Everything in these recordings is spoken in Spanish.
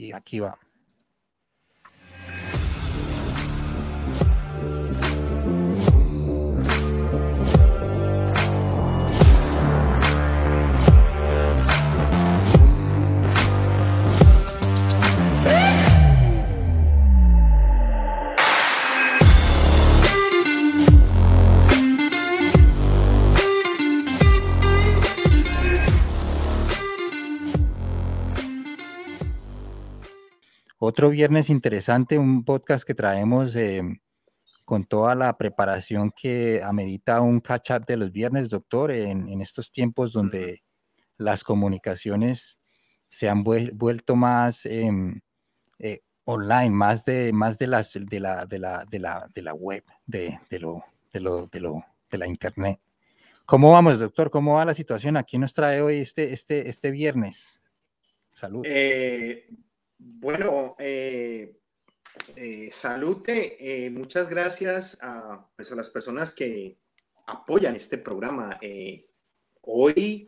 y aquí va. Otro viernes interesante, un podcast que traemos em, con toda la preparación que amerita un catch-up de los viernes, doctor, en, estos tiempos donde las comunicaciones se han vuelto más em, eh, online, más de, más de, las, de, la, de, la, de, la, de la web, de, lo, de, lo, de, lo, de la internet. ¿Cómo vamos, doctor? ¿Cómo va la situación? Aquí nos trae hoy este, este, este viernes. Salud. Eh, bueno, eh, eh, salute. Eh, muchas gracias a, pues, a, las personas que apoyan este programa. hoy,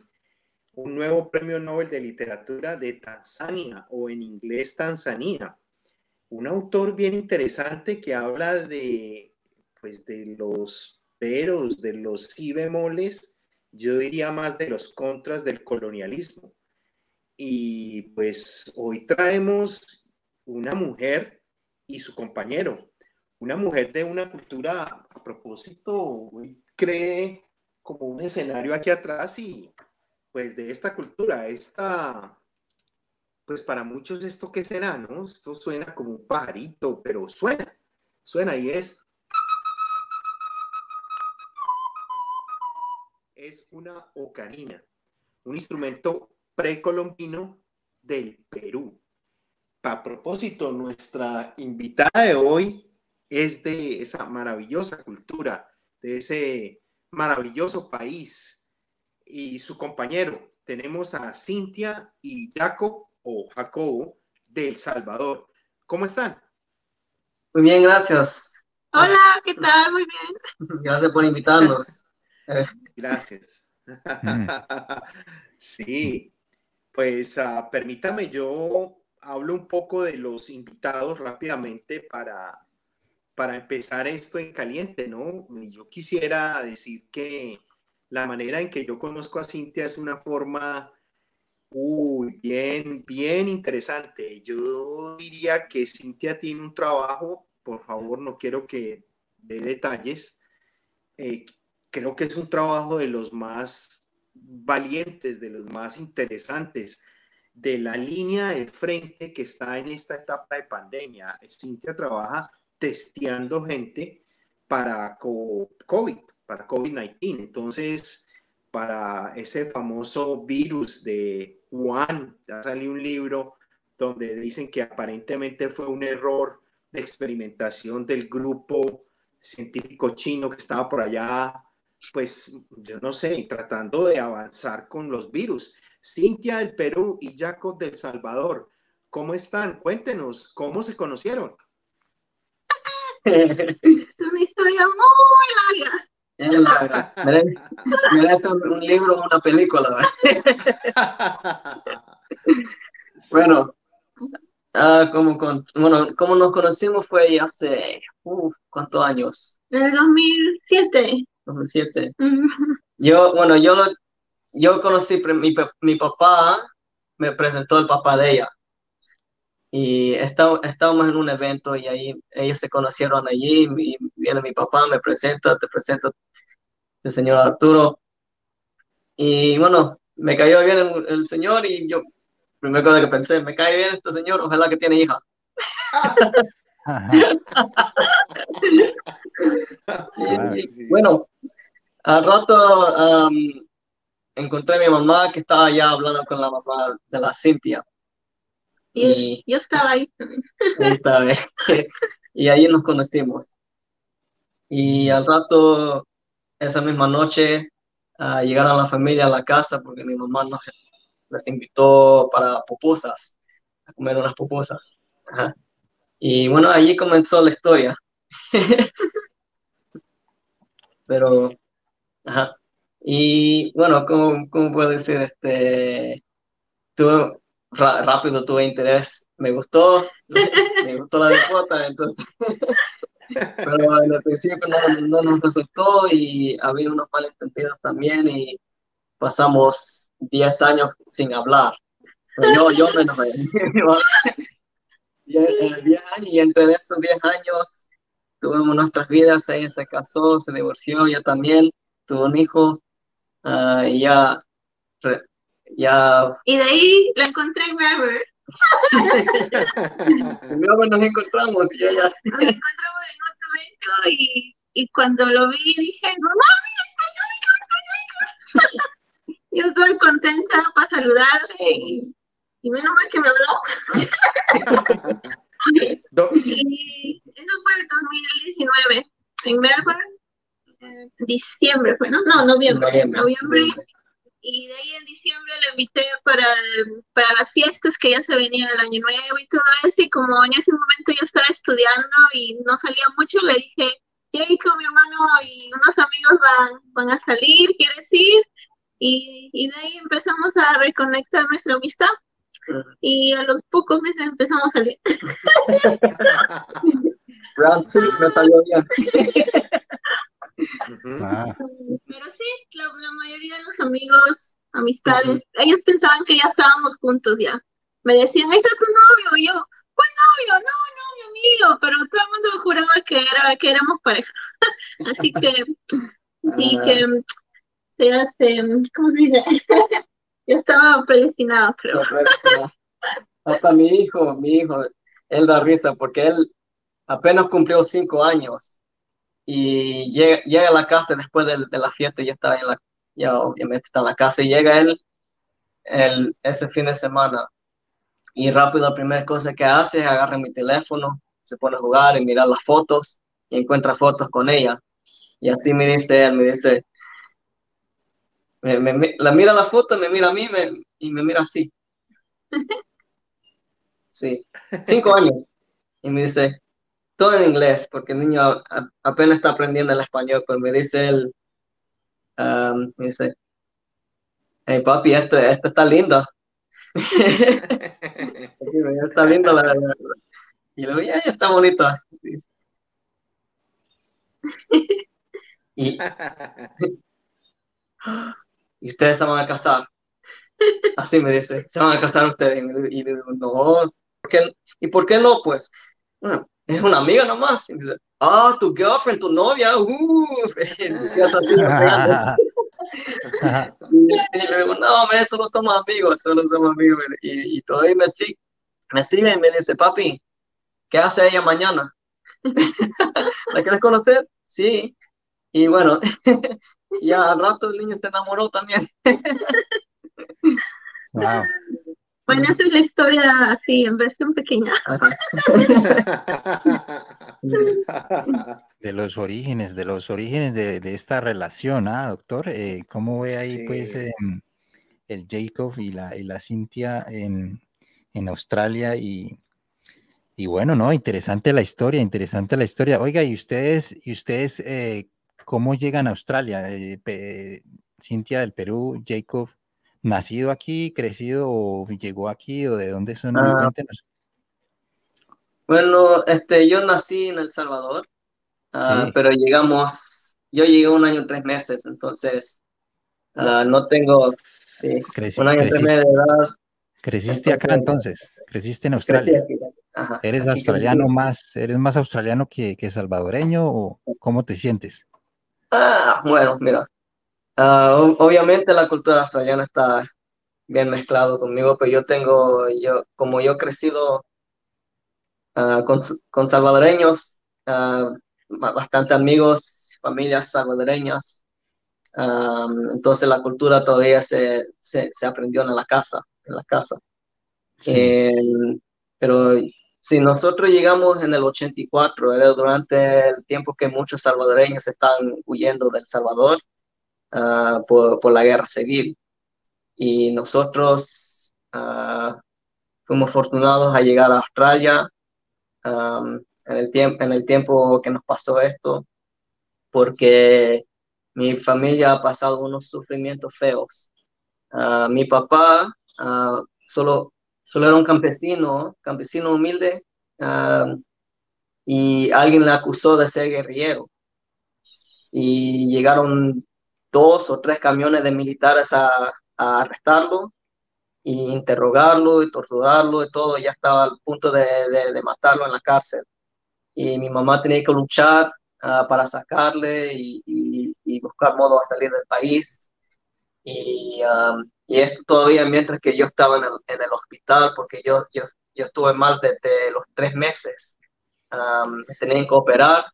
un nuevo premio Nobel de Literatura de Tanzania o en inglés Tanzania. Un autor bien interesante que habla de, pues, de los peros, de los si bemoles, yo diría más de los contras del colonialismo. Y pues hoy traemos una mujer y su compañero, una mujer de una cultura, a propósito, cree como un escenario aquí atrás y pues de esta cultura, esta, pues para muchos esto qué será, ¿no? Esto suena como un pajarito, pero suena, suena y es... Es una ocarina, un instrumento precolombino del Perú. A propósito, nuestra invitada de hoy es de esa maravillosa cultura, de ese maravilloso país. Y su compañero, tenemos a Cintia y Jaco o Jacobo del Salvador. ¿Cómo están? Muy bien, gracias. Hola, ¿qué tal? Muy bien. Gracias por invitarnos. Gracias. Sí, pues uh, permítame, yo hablo un poco de los invitados rápidamente para, para empezar esto en caliente, ¿no? Yo quisiera decir que la manera en que yo conozco a Cintia es una forma uy, bien, bien interesante. Yo diría que Cintia tiene un trabajo, por favor, no quiero que dé detalles. Eh, creo que es un trabajo de los más valientes, de los más interesantes de la línea de frente que está en esta etapa de pandemia. Cintia trabaja testeando gente para COVID, para COVID-19. Entonces, para ese famoso virus de Wuhan, ya salió un libro donde dicen que aparentemente fue un error de experimentación del grupo científico chino que estaba por allá pues yo no sé, tratando de avanzar con los virus. Cintia del Perú y Jacob del Salvador, ¿cómo están? Cuéntenos, ¿cómo se conocieron? Es una historia muy larga. Es larga. Merece, un, libro o una película. bueno, ah, como, con, bueno, como nos conocimos fue hace, ¿cuántos años? En el 2007. 2007. Yo, bueno, yo, yo conocí, mi, mi papá me presentó el papá de ella. Y estábamos en un evento y ahí ellos se conocieron allí y viene mi papá, me presenta, te presento el señor Arturo. Y bueno, me cayó bien el, señor y yo, primero cosa que pensé, me cae bien este señor, ojalá que tiene hija. Bueno, al rato encontré a mi mamá que estaba ya hablando con la mamá de la Cintia. Y, yo estaba ahí y ahí nos conocimos. Y al rato, esa misma noche, llegaron la familia a la casa porque mi mamá nos les invitó para pupusas, a comer unas pupusas. Y bueno, allí comenzó la historia. Pero, ajá. Y bueno, ¿cómo, cómo puedo decir? Este, tuve rápido tuve interés, me gustó, me gustó la cuota, entonces, pero en el principio no, no, nos resultó y había unos malentendidos también y pasamos 10 años sin hablar. Pues yo, yo menos 10 años y entre esos 10 años tuvimos nuestras vidas, ella se casó, se divorció, yo también, tuve un hijo, uh, y ya, ya... Y de ahí la encontré en Melbourne. en Melbourne nos encontramos y ella... Nos encontramos en otro evento y, y cuando lo vi dije, mamá, mira, está Jacob, está Jacob. yo estoy contenta para saludarle y, y menos mal que me habló. y eso fue el 2019 en Melbourne diciembre fue, ¿no? No, noviembre. Noviembre. Y de ahí en diciembre le invité para, para las fiestas que ya se venía el año nuevo y todo eso. Y como en ese momento yo estaba estudiando y no salía mucho, le dije, Jacob, mi hermano y unos amigos van, van a salir, ¿quieres ir? Y, y de ahí empezamos a reconectar nuestra amistad. Y a los pocos meses empezamos a salir. Round two me salió bien. Ah. Pero sí, la, la, mayoría de los amigos, amistades, ellos pensaban que ya estábamos juntos ya. Me decían, ahí está tu novio, y yo, ¿cuál novio? No, no, mi amigo, pero todo el mundo juraba que, era, que éramos pareja. Así que, sí, que se hace, ¿cómo se dice? Ya estaba predestinado, creo. Hasta mi hijo, mi hijo, él da risa porque él apenas cumplió cinco años y llega, llega a la casa después de, de, la fiesta, ya está en la, ya obviamente está en la casa y llega él el, ese fin de semana y rápido la primera cosa que hace es agarrar mi teléfono, se pone a jugar y mirar las fotos y encuentra fotos con ella. Y así me dice él, me dice, me, me, la mira la foto, me mira a mí me, y me mira así. Sí, cinco años. Y me dice, todo en inglés, porque el niño apenas está aprendiendo el español, pero me dice él, um, me dice, hey papi, esto, esto está lindo. está lindo la, y luego ya, está bonito. Y, y ustedes se van a casar. Así me dice, se van a casar ustedes. Y, le digo, no, ¿por qué? ¿y por qué no? Pues, bueno, es una amiga nomás. Y dice, ah, tu girlfriend, tu novia, uh. y, le digo, no, me, solo somos amigos, solo somos amigos. Y, y todavía me sigue, me sigue y me dice, papi, ¿qué hace ella mañana? ¿La quieres conocer? Sí. Y bueno, ya al rato el niño se enamoró también. wow. Bueno, esa es la historia así, en versión pequeña. De los orígenes, de los orígenes de, de esta relación, ¿ah, doctor? Eh, ¿Cómo ve ahí, sí. pues, eh, el Jacob y la, y la Cintia en, en Australia? Y, y, bueno, ¿no? Interesante la historia, interesante la historia. Oiga, ¿y ustedes, y ustedes eh, cómo llegan a Australia? Cintia del Perú, Jacob nacido aquí, crecido o llegó aquí o de dónde son? Ah. Bueno, este, yo nací en El Salvador, uh, sí. pero llegamos, yo llegué un año y tres meses, entonces uh, no tengo sí, Creci un año y tres meses de edad. Creciste entonces, acá entonces, creciste en Australia. Aquí, Ajá, ¿Eres australiano crecí. más, eres más australiano que, que salvadoreño o cómo te sientes? Ah, bueno, mira, Uh, obviamente la cultura australiana está bien mezclado conmigo, pero yo tengo, yo, como yo he crecido uh, con, con, salvadoreños, uh, bastante amigos, familias salvadoreñas, um, entonces la cultura todavía se, se, se, aprendió en la casa, en la casa. Sí. Eh, pero si nosotros llegamos en el 84, era durante el tiempo que muchos salvadoreños están huyendo del Salvador, uh, por, por, la guerra civil. Y nosotros uh, fuimos afortunados a llegar a Australia en, el en el tiempo que nos pasó esto, porque mi familia ha pasado unos sufrimientos feos. Uh, mi papá solo, Solo era un campesino, campesino humilde, y alguien le acusó de ser guerrillero. Y llegaron dos o tres camiones de militares a, arrestarlo y interrogarlo y torturarlo y todo, ya estaba al punto de, matarlo en la cárcel. Y mi mamá tenía que luchar ah, para sacarle y, buscar modo a salir del país. Y, y, esto todavía mientras que yo estaba en el, en el hospital, porque yo, yo, yo estuve mal desde los tres meses. me tenían que operar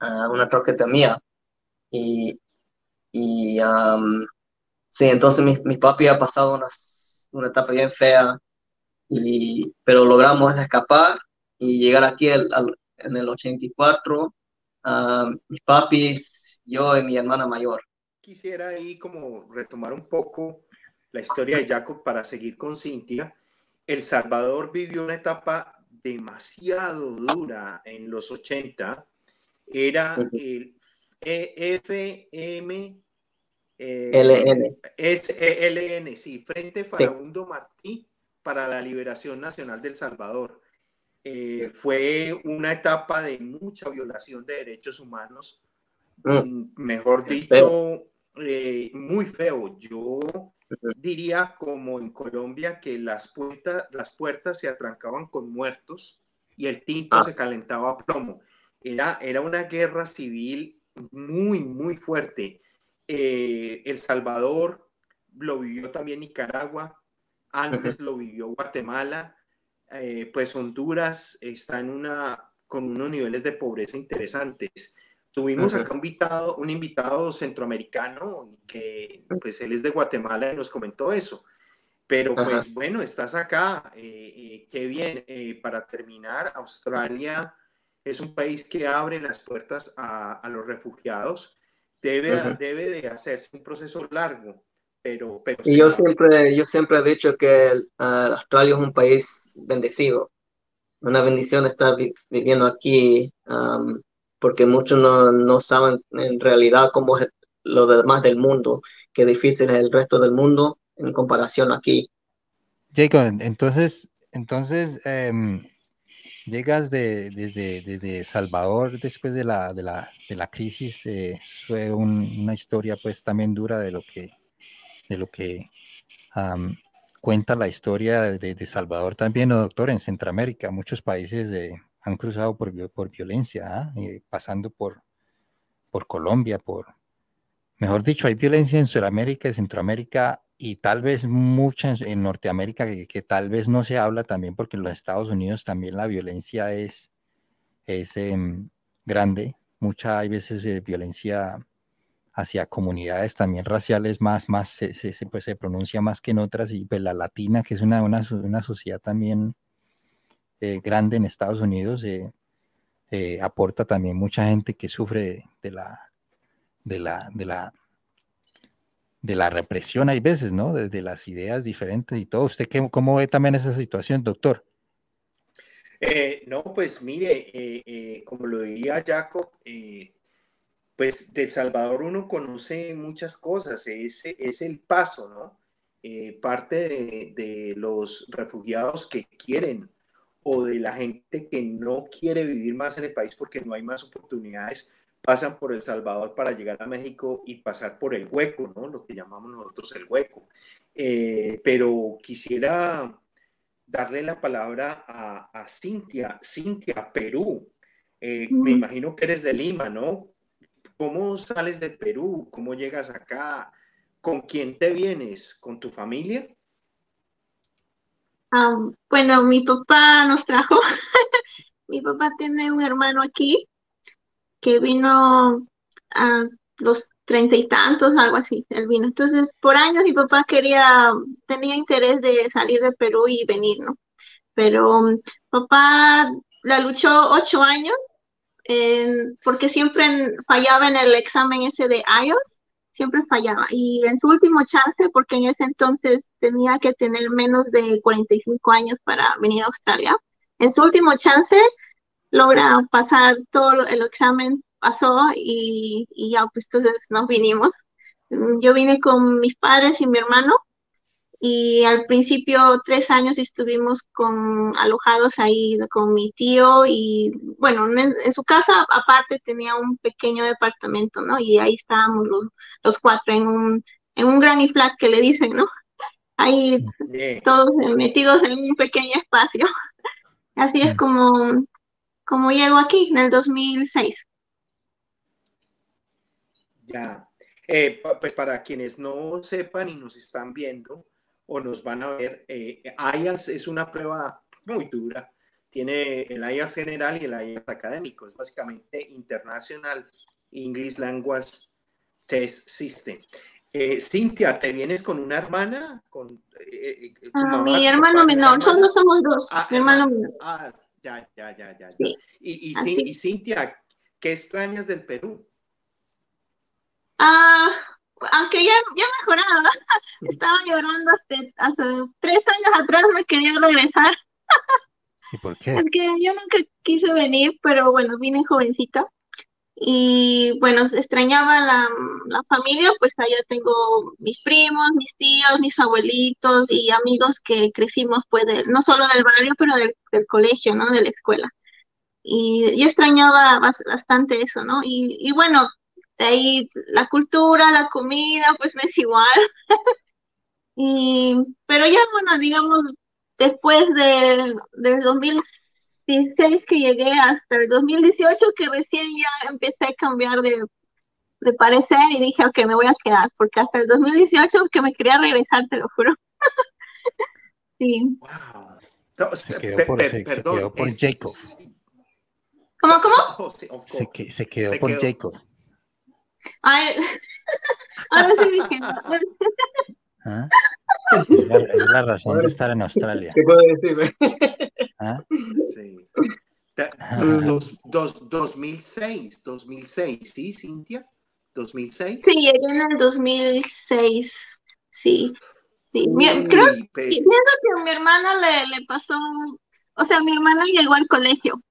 uh, una troquetomía. Y, y sí, entonces mi, mi papi ha pasado una etapa bien fea, y, pero logramos escapar y llegar aquí en el 84. mis papis, yo y mi hermana mayor. Quisiera ahí como retomar un poco la historia de Jacob para seguir con Cintia. El Salvador vivió una etapa demasiado dura en los 80. Era el FM eh, LN. Es e LN, sí, Frente Farabundo Martí para la Liberación Nacional del Salvador. Eh, fue una etapa de mucha violación de derechos humanos. Mm, mejor dicho, eh, muy feo. Yo diría como en Colombia que las puertas, las puertas se atrancaban con muertos y el tinto ah. se calentaba a plomo. Era, era una guerra civil muy, muy fuerte. Eh, el Salvador lo vivió también Nicaragua, antes lo vivió Guatemala, eh, pues Honduras está en una, con unos niveles de pobreza interesantes. Tuvimos acá un invitado, un invitado centroamericano que pues él es de Guatemala y nos comentó eso. Pero pues bueno, estás acá, eh, qué bien. para terminar, Australia es un país que abre las puertas a, los refugiados. Debe, debe de hacerse un proceso largo, pero... pero y yo siempre, yo siempre he dicho que Australia es un país bendecido. Una bendición estar viviendo aquí, porque muchos no, no, saben en realidad cómo es lo demás del mundo, qué difícil es el resto del mundo en comparación aquí. Jacob, entonces, entonces em, Llegas de, desde, desde Salvador después de la, de la, de la crisis, eh, fue una historia pues también dura de lo que, de lo que cuenta la historia de, de, Salvador también, doctor, en Centroamérica. Muchos países eh, han cruzado por, por violencia, ¿ah? eh, pasando por, por Colombia, por, mejor dicho, hay violencia en Sudamérica y Centroamérica y tal vez mucha en, Norteamérica que, tal vez no se habla también porque en los Estados Unidos también la violencia es, es em, grande, mucha hay veces eh, violencia hacia comunidades también raciales más, más se, se, pues, se pronuncia más que en otras y pues la latina que es una, una, una sociedad también eh, grande en Estados Unidos eh, aporta también mucha gente que sufre de la, de la, de la de la represión hay veces, ¿no? Desde las ideas diferentes y todo. ¿Usted qué, cómo ve también esa situación, doctor? Eh, no, pues mire, eh, eh, como lo diría Jacob, pues del Salvador uno conoce muchas cosas, ese es el paso, ¿no? parte de, los refugiados que quieren o de la gente que no quiere vivir más en el país porque no hay más oportunidades, pasan por El Salvador para llegar a México y pasar por el hueco, ¿no? Lo que llamamos nosotros el hueco. Eh, pero quisiera darle la palabra a, Cintia. Cintia, Perú. Eh, me imagino que eres de Lima, ¿no? ¿Cómo sales de Perú? ¿Cómo llegas acá? ¿Con quién te vienes? ¿Con tu familia? Bueno, mi papá nos trajo. mi papá tiene un hermano aquí que vino a los treinta y tantos, algo así, él vino. Entonces, por años mi papá quería, tenía interés de salir de Perú y venir, ¿no? Pero um, papá la luchó ocho años porque siempre fallaba en el examen ese de IELTS, siempre fallaba. Y en su último chance, porque en ese entonces tenía que tener menos de 45 años para venir a Australia, en su último chance logra pasar todo el examen, pasó y, ya pues entonces nos vinimos. Yo vine con mis padres y mi hermano y al principio tres años estuvimos con alojados ahí con mi tío y bueno, en, su casa aparte tenía un pequeño departamento, ¿no? Y ahí estábamos los, los cuatro en un, en un granny flat que le dicen, ¿no? Ahí todos metidos en un pequeño espacio. Así es como, como llego aquí en el 2006. Ya, eh, pues para quienes no sepan y nos están viendo o nos van a ver, eh, IELTS es una prueba muy dura. Tiene el IELTS general y el IELTS académico. Es básicamente International English Language Test System. Eh, Cintia, ¿te vienes con una hermana? Con, eh, eh, ah, mi hermano menor, solo somos dos. Ah, mi hermano menor. Ah, ya, ya, ya, ya. Sí. Y, y, y, Cintia, ¿qué extrañas del Perú? Ah, aunque ya, ya mejoraba, estaba llorando hasta hace tres años atrás me quería regresar. ¿Y por qué? Es que yo nunca quise venir, pero bueno, vine jovencita. Y bueno, extrañaba la, la familia, pues allá tengo mis primos, mis tíos, mis abuelitos y amigos que crecimos, pues, no solo del barrio, pero del, del colegio, ¿no? De la escuela. Y yo extrañaba bastante eso, ¿no? Y, y bueno, de ahí la cultura, la comida, pues me es igual. y, pero ya, bueno, digamos, después del, del 2016 que llegué hasta el 2018, que recién ya empecé a cambiar de, de parecer y dije, ok, me voy a quedar, porque hasta el 2018 que me quería regresar, te lo juro. sí. Wow. se, quedó por, se, quedó por Jacob. ¿Cómo, cómo? Oh, se, se, quedó por Jacob. Ay, ahora sí dije. ¿Ah? Es, la, es, la, razón de estar en Australia. ¿Qué puedo decirme? ¿Ah? Sí. Dos, dos, 2006, 2006, ¿sí, Cintia? ¿2006? Sí, llegué en el 2006, sí. sí. Uy, creo, pienso que a mi hermana le, le pasó, o sea, mi hermana llegó al colegio.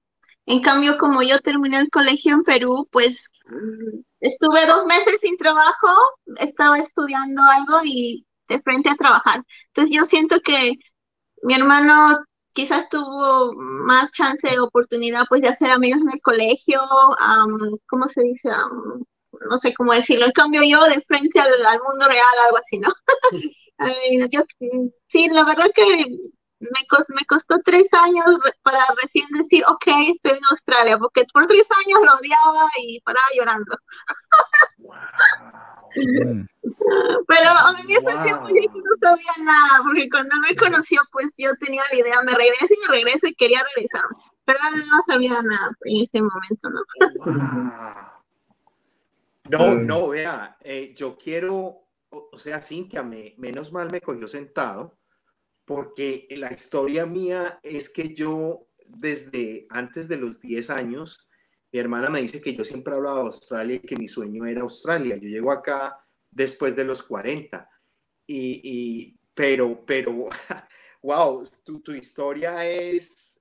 En cambio, como yo terminé el colegio en Perú, pues Estuve dos meses sin trabajo, estaba estudiando algo y de frente a trabajar. Entonces yo siento que mi hermano quizás tuvo más chance de oportunidad pues de hacer amigos en el colegio, um, ¿cómo se dice? Um, no sé cómo decirlo. En cambio yo de frente al, al mundo real, algo así, ¿no? yo, sí, la verdad que me, costó, me costó tres años para recién decir, ok, estoy en Australia, porque por tres años lo odiaba y paraba llorando. Wow. Pero en ese tiempo yo no sabía nada, porque cuando me conoció, pues yo tenía la idea, me regreso y me regreso y quería regresar, pero no sabía nada en ese momento, ¿no? Wow. No, no, vea, eh, yo quiero, o, o sea, Cintia, me, menos mal me cogió sentado, porque la historia mía es que yo desde antes de los 10 años, mi hermana me dice que yo siempre hablaba de Australia y que mi sueño era Australia. Yo llego acá después de los 40. Y, y pero, pero, wow, tu, tu historia es,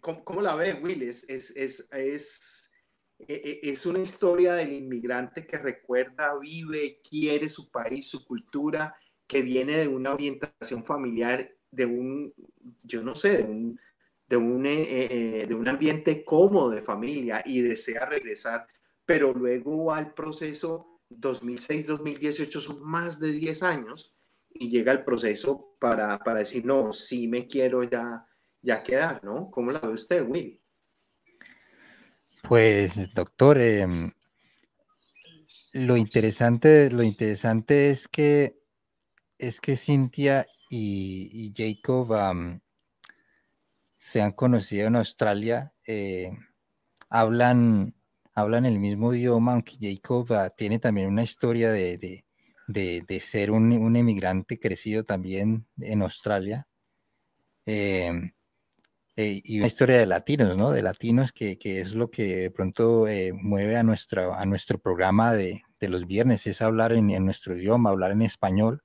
¿cómo, ¿cómo, la ves, Will? Es, es, es, es, e, e, es una historia del inmigrante que recuerda, vive, quiere su país, su cultura, que viene de una orientación familiar de un, yo no sé, de un, de un, eh, eh, de un ambiente cómodo de familia y desea regresar, pero luego al proceso 2006-2018 son más de 10 años y llega el proceso para, para decir, no, sí me quiero ya, ya quedar, ¿no? ¿Cómo la ve usted, Will? Pues, doctor, eh, lo interesante, lo interesante es que es que Cintia y, Jacob se han conocido en Australia, eh, hablan, hablan el mismo idioma, aunque Jacob ah, tiene también una historia de, ser un, emigrante crecido también en Australia. Em, eh, y una historia de latinos, ¿no? De latinos que, es lo que de pronto eh, mueve a, nuestro a nuestro programa de, los viernes, es hablar en, en, nuestro idioma, hablar en español.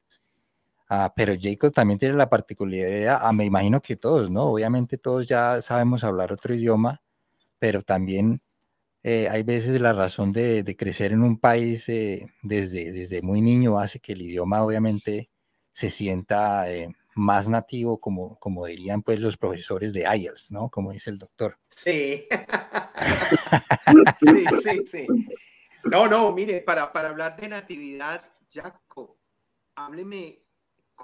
Ah, pero Jacob también tiene la particularidad, ah, me imagino que todos, ¿no? Obviamente todos ya sabemos hablar otro idioma, pero también eh, hay veces la razón de, crecer en un país eh, desde, desde muy niño hace que el idioma obviamente se sienta eh, más nativo, como, como dirían pues los profesores de IELTS, ¿no? Como dice el doctor. Sí. sí, sí, sí. No, no, mire, para, para hablar de natividad, Jaco, hábleme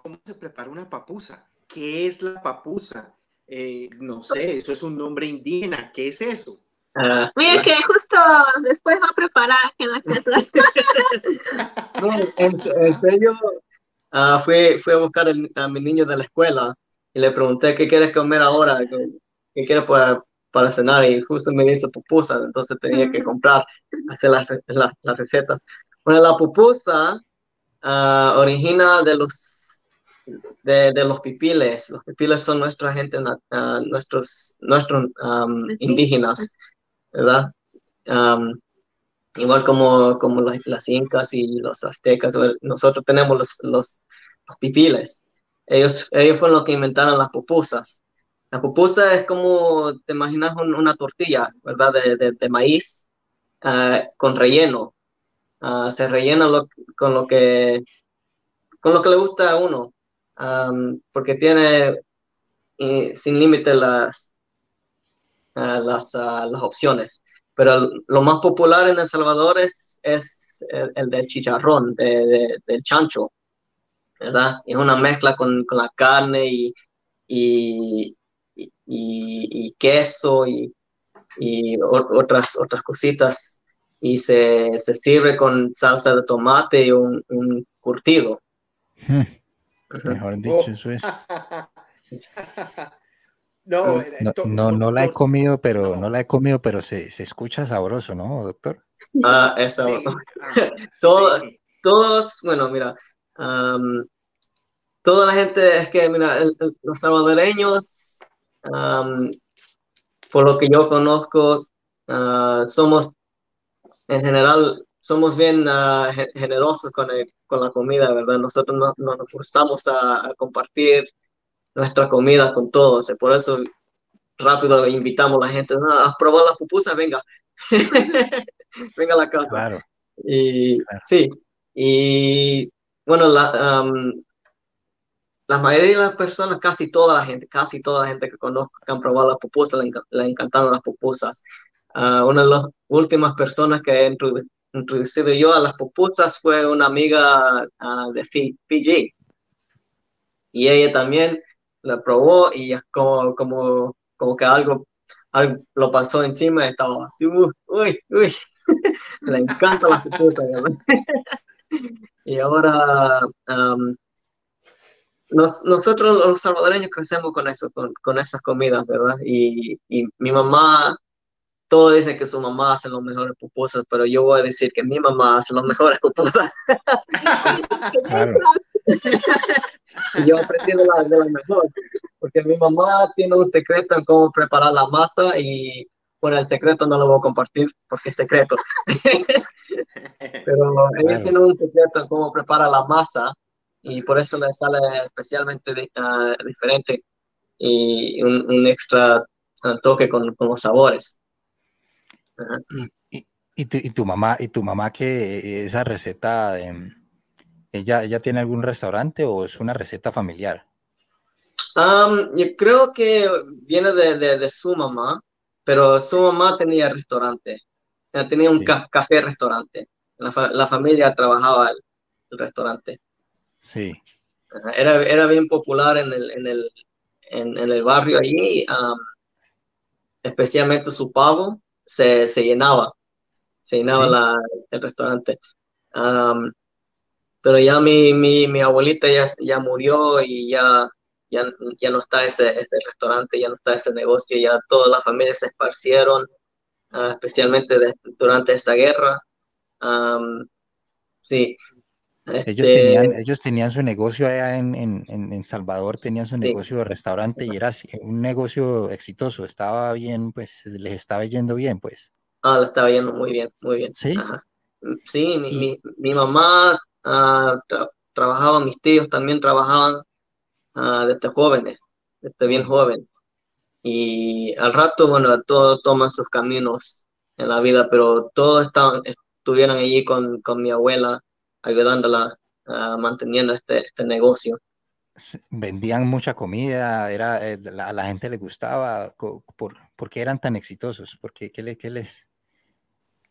cómo se prepara una papusa. ¿Qué es la papusa? Eh, no sé, eso es un nombre indígena. ¿Qué es eso? Uh, Mira que justo después va a preparar en la casa. no, en, serio, uh, fui, fui, a buscar a mi niño de la escuela y le pregunté qué quieres comer ahora, qué, quieres para, para, cenar y justo me dice pupusas, entonces tenía que comprar, hacer las, las, las recetas. Bueno, la pupusa uh, origina de los de, de, los pipiles. Los pipiles son nuestra gente, uh, nuestros, nuestros um, indígenas. ¿verdad? igual como, como las, incas y los aztecas, nosotros tenemos los, los, pipiles. Ellos, ellos fueron los que inventaron las pupusas. La pupusa es como, te imaginas una tortilla, ¿verdad? De, de, maíz ah, con relleno. Ah, se rellena con lo que con lo que le gusta a uno, porque tiene eh, sin límite las, las, las opciones. Pero lo más popular en El Salvador es, es el, del chicharrón, de, del chancho, ¿verdad? Es una mezcla con, con la carne y, y, y, queso y, y otras, otras cositas. Y se, se, sirve con salsa de tomate y un, un curtido. Hmm. Mejor dicho, eso es. No, no, no, la he comido, pero no, la he comido, pero se, se, escucha sabroso, ¿no, doctor? Ah, eso. Ah, todos, bueno, mira, toda la gente es que, mira, los salvadoreños, por lo que yo conozco, uh, somos, en general, somos bien uh, generosos con, el, con la comida, ¿verdad? Nosotros no, nos gustamos a compartir nuestra comida con todos. Por eso rápido invitamos a la gente a probar las pupusas, venga. venga a la casa. Claro. Y sí, y bueno, la, la mayoría de las personas, casi toda la gente, casi toda la gente que conozco que han probado las pupusas, le, encantaron las pupusas. Uh, una de las últimas personas que he introducido yo a las pupusas fue una amiga uh, de Fiji. Y ella también la probó y como, como, como que algo, algo lo pasó encima y estaba así, uy, uy, uy. le encanta la pupusa, y ahora um, nosotros los salvadoreños crecemos con eso, con, con esas comidas, ¿verdad? Y, y, mi mamá, todo dice que su mamá hace los mejores pupusas, pero yo voy a decir que mi mamá hace las mejores pupusas. yo aprendí de la, de la mejor, porque mi mamá tiene un secreto en cómo preparar la masa y bueno, el secreto no lo voy a compartir porque es secreto. Pero ella tiene un secreto en cómo prepara la masa y por eso le sale especialmente ah, diferente y un, extra ah, toque con, con, los sabores. ¿Y, y, tu, y, tu, mamá, y tu mamá que esa receta de ¿Ella, tiene algún restaurante o es una receta familiar? yo creo que viene de, su mamá, pero su mamá tenía restaurante. tenía un café-restaurante. La, familia trabajaba el, el restaurante. Sí. Era, era, bien popular en el, en el, en, el barrio allí, especialmente su pavo se, se llenaba, se llenaba la, el restaurante pero ya mi, mi, mi abuelita ya, ya murió y ya, ya, ya no está ese, ese restaurante, ya no está ese negocio, ya todas las familias se esparcieron, ah, especialmente durante esa guerra. sí. Ellos, este tenían, ellos tenían su negocio allá en, en, en Salvador, tenían su negocio de restaurante y era un negocio exitoso, estaba bien, pues les estaba yendo bien, pues. Ah, le estaba yendo muy bien, muy bien. Sí. Sí, mi, mi, mi, mamá Ah, trabajaban, mis tíos también trabajaban uh, desde jóvenes, desde bien joven. Y al rato, bueno, todos toman sus caminos en la vida, pero todos estaban, estuvieron allí con, con mi abuela, ayudándola ah, manteniendo este, este negocio. Vendían mucha comida, era, a eh, la, gente le gustaba, por, qué eran tan exitosos? ¿Por qué, qué, les...?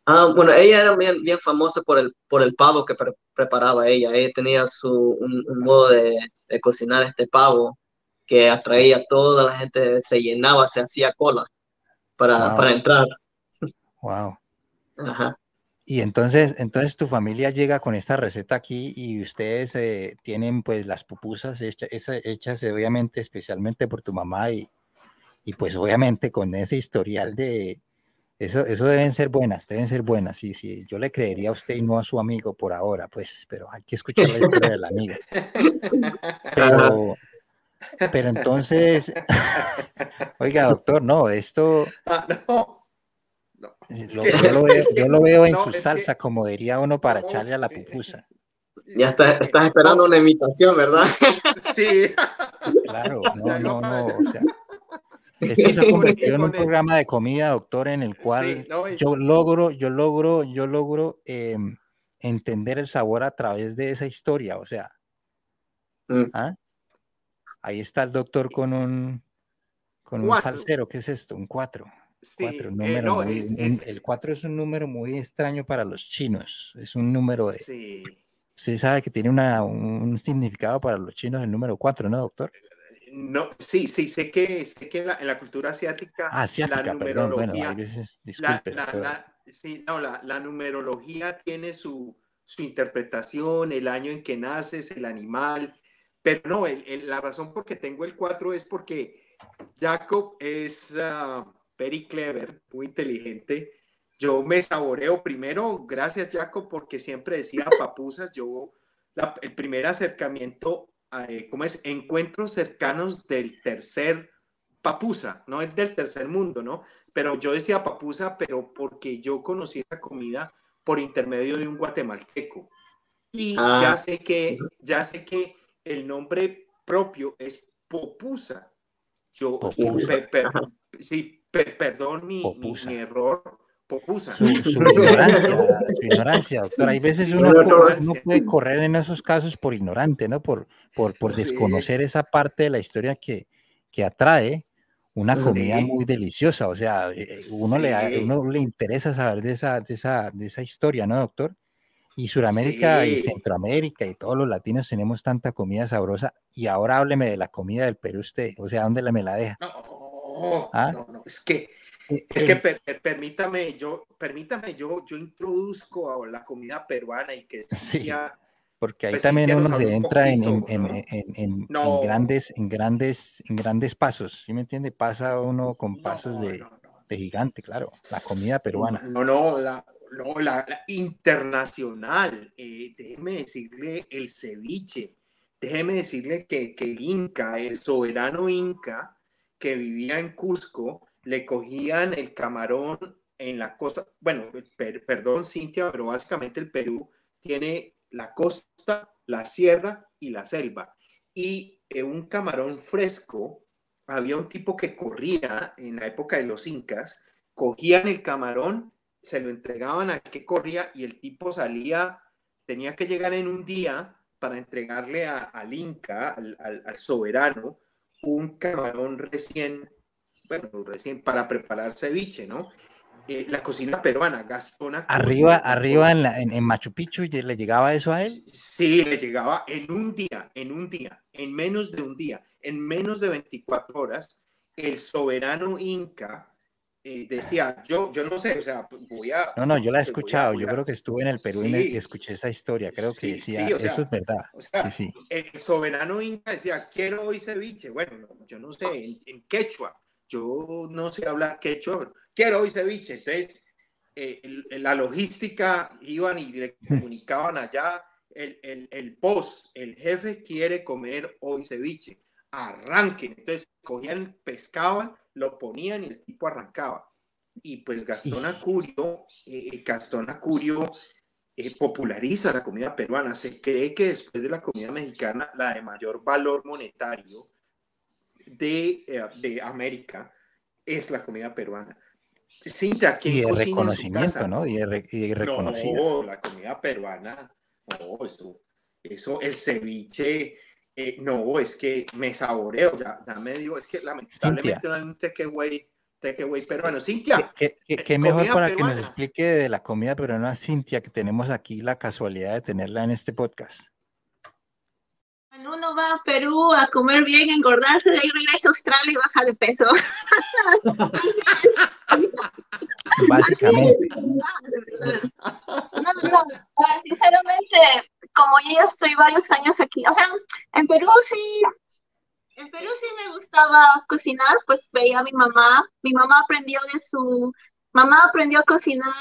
Ah, bueno, ella era bien, bien famosa por el, por el pavo que preparaba ella. Ella tenía su, un, modo de, cocinar este pavo que atraía a toda la gente, se llenaba, se hacía cola para, para entrar. Wow. Y entonces, entonces tu familia llega con esta receta aquí y ustedes eh, tienen pues las pupusas hechas, hechas obviamente especialmente por tu mamá y, y pues obviamente con ese historial de, eso, eso deben ser buenas, deben ser buenas. Sí, sí, yo le creería a usted y no a su amigo por ahora, pues, pero hay que escuchar la historia del amigo. Pero, pero entonces, oiga, doctor, no, esto. Ah, no. Yo, lo veo, en su salsa, como diría uno, para echarle a la pupusa. Ya estás esperando una invitación, ¿verdad? Sí. Claro, no, no, no. O sea, esto se ha convertido en un programa de comida, doctor, en el cual yo logro, yo logro, yo logro em, entender el sabor a través de esa historia. O sea, mm. ¿ah? ahí está el doctor con un con un salsero. ¿Qué es esto? Un 4. Eh, el 4 es un número muy extraño para los chinos. Es un número de. Sí. Usted sabe que tiene una, un significado para los chinos el número 4, ¿no, doctor? No, sí, sí, sé que, sé que en, la, cultura asiática, ah, la numerología, la, numerología tiene su, su, interpretación, el año en que naces, el animal, pero no, la razón por que tengo el 4 es porque Jacob es uh, very clever, muy inteligente. Yo me saboreo primero, gracias Jacob, porque siempre decía papusas, yo el primer acercamiento eh, ¿cómo es? Encuentros cercanos del tercer papusa, no es del tercer mundo, ¿no? Pero yo decía papusa, pero porque yo conocí esa comida por intermedio de un guatemalteco. Y ah. ya sé que, ya sé que el nombre propio es popusa. Yo, sí, perdón mi, mi error, popusa. Su, ignorancia, su ignorancia, doctor. Hay veces uno, no puede correr en esos casos por ignorante, ¿no? Por, por, por desconocer esa parte de la historia que, que atrae una comida muy deliciosa. O sea, eh, uno, le, uno le interesa saber de esa, de esa, de esa historia, ¿no, doctor? Y Suramérica y Centroamérica y todos los latinos tenemos tanta comida sabrosa. Y ahora hábleme de la comida del Perú usted. O sea, ¿dónde me la deja? No, ¿Ah? no, no. Es que es que permítame, yo, permítame, yo, yo introduzco a la comida peruana y que sí, porque ahí pues, también uno se entra en, en, grandes, en grandes, en grandes pasos, ¿sí me entiende? Pasa uno con pasos de, gigante, claro, la comida peruana. No, no, la, no, la, internacional. Eh, déjeme decirle el ceviche. Déjeme decirle que, que el Inca, el soberano Inca que vivía en Cusco, le cogían el camarón en la costa, bueno, perdón Cintia, pero básicamente el Perú tiene la costa, la sierra y la selva. Y un camarón fresco, había un tipo que corría en la época de los incas, cogían el camarón, se lo entregaban al que corría y el tipo salía, tenía que llegar en un día para entregarle al inca, al soberano, un camarón recién bueno, recién para preparar ceviche, ¿no? Eh, la cocina peruana, Gastona. Arriba, arriba en, la, en, Machu Picchu, ¿le llegaba eso a él? Sí, le llegaba en un día, en un día, en menos de un día, en menos de 24 horas, el soberano inca eh, decía, yo, yo no sé, o sea, voy a... No, no, yo la he escuchado, yo creo que estuve en el Perú y escuché esa historia, creo que decía, eso es verdad. el soberano inca decía, quiero hoy ceviche, bueno, yo no sé, en quechua, yo no sé hablar quechua, quiero hoy ceviche. Entonces, eh, la logística iban y le comunicaban allá, el, el, el post, el jefe quiere comer hoy ceviche, arranquen. Entonces, cogían, pescaban, lo ponían y el tipo arrancaba. Y pues Gastón Acurio, eh, Gastón Acurio eh, populariza la comida peruana. Se cree que después de la comida mexicana, la de mayor valor monetario de, eh, de América es la comida peruana. Cintia, y el reconocimiento, ¿no? Y, y reconocido. No, la comida peruana, no, eso, eso, el ceviche, eh, no, es que me saboreo, ya, ya me digo, es que lamentablemente no hay un takeaway takeaway peruano. Cintia. ¿Qué, qué, mejor para que nos explique de la comida peruana, Cintia, que tenemos aquí la casualidad de tenerla en este podcast? Cuando uno va a Perú a comer bien, engordarse, de ahí regresa a Australia y baja de peso. Básicamente. No, no, sinceramente, como yo ya estoy varios años aquí, o sea, en Perú sí, en Perú sí me gustaba cocinar, pues veía a mi mamá, mi mamá aprendió de su, mamá aprendió a cocinar,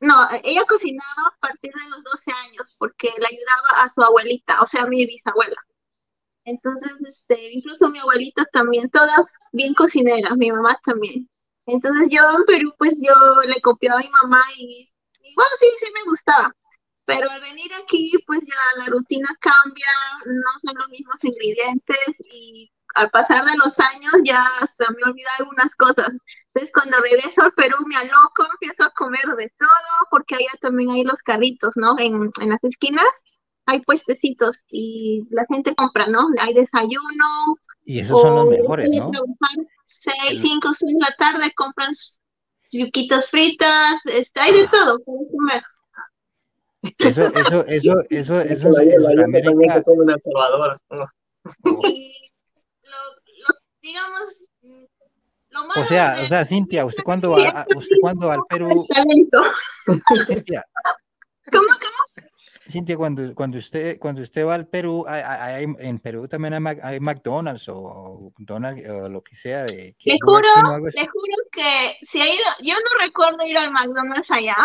no, ella cocinaba a partir de los 12 años porque le ayudaba a su abuelita, o sea, a mi bisabuela. Entonces, este, incluso mi abuelita también, todas bien cocineras, mi mamá también. Entonces yo en Perú, pues yo le copiaba a mi mamá y, y bueno, sí, sí me gustaba. Pero al venir aquí, pues ya la rutina cambia, no son los mismos ingredientes y al pasar de los años ya hasta me olvidé algunas cosas. Entonces cuando regreso al Perú me aloco, empiezo a comer de todo, porque allá también hay los carritos, ¿no? En, en las esquinas hay puestecitos y la gente compra, ¿no? Hay desayuno. Y esos son los mejores, ¿no? Seis, cinco, seis de la tarde compran yuquitas fritas, está, hay de todo para comer. Eso, eso, eso, eso, eso en Sudamérica. digamos, o sea, o sea, Cintia, usted cuando va, usted cuando va al Perú. Cintia. ¿Cómo, cómo? Cintia, cuando, cuando, usted, cuando usted va al Perú, hay, en Perú también hay, McDonald's o, Donald, o lo que sea. De, le juro, le juro que si ha ido, yo no recuerdo ir al McDonald's allá,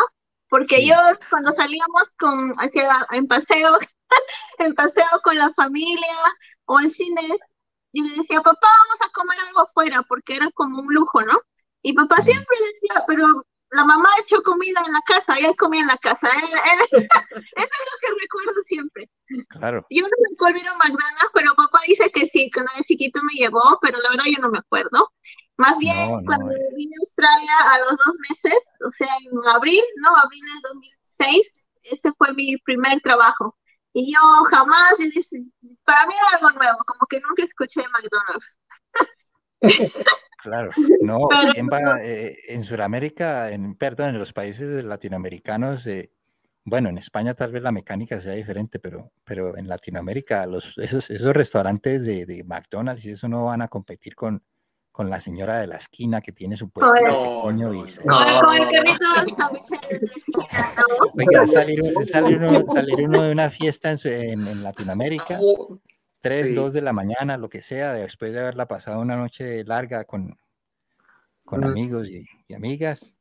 porque yo cuando salíamos con, hacia, en paseo, en paseo con la familia o en cine, yo le decía, papá, vamos a comer algo afuera, porque era como un lujo, ¿no? Y papá siempre decía, pero la mamá ha hecho comida en la casa, ella comía en la casa. Eso es lo que recuerdo siempre. Claro. Yo no recuerdo McDonald's, pero papá dice que sí, cuando era chiquito me llevó, pero la verdad yo no me acuerdo. Más bien, cuando vine a Australia a los dos meses, o sea, en abril, ¿no? Abril del 2006, ese fue mi primer trabajo. Y yo jamás, para mí era algo nuevo, como que nunca escuché McDonald's. Claro, no, eh, en Sudamérica, en, perdón, en los países latinoamericanos, eh, bueno, en España tal vez la mecánica sea diferente, pero, pero en Latinoamérica los, esos, esos restaurantes de, de McDonald's y eso no van a competir con, con la señora de la esquina que tiene su puesto pequeño y se... Oiga, salir, uno, salir, uno, de una fiesta en, en, Latinoamérica, 3, 2 de la mañana, lo que sea, después de haberla pasado una noche larga con, con amigos y, amigas,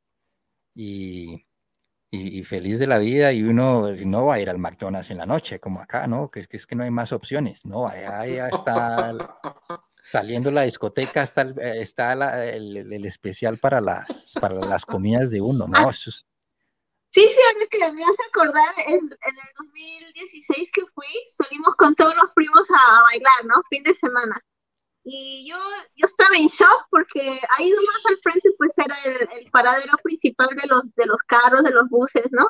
y, y, feliz de la vida, y uno no va a ir al McDonald's en la noche, como acá, ¿no? Que, que es que no hay más opciones, ¿no? Allá, está saliendo la discoteca está, el, eh, está el, especial para las, para las comidas de uno, ¿no? Sí, sí, algo que me hace acordar es en el 2016 que fui, salimos con todos los primos a, bailar, ¿no? Fin de semana. Y yo, yo estaba en shock porque ahí más al frente pues era el, paradero principal de los, de los carros, de los buses, ¿no?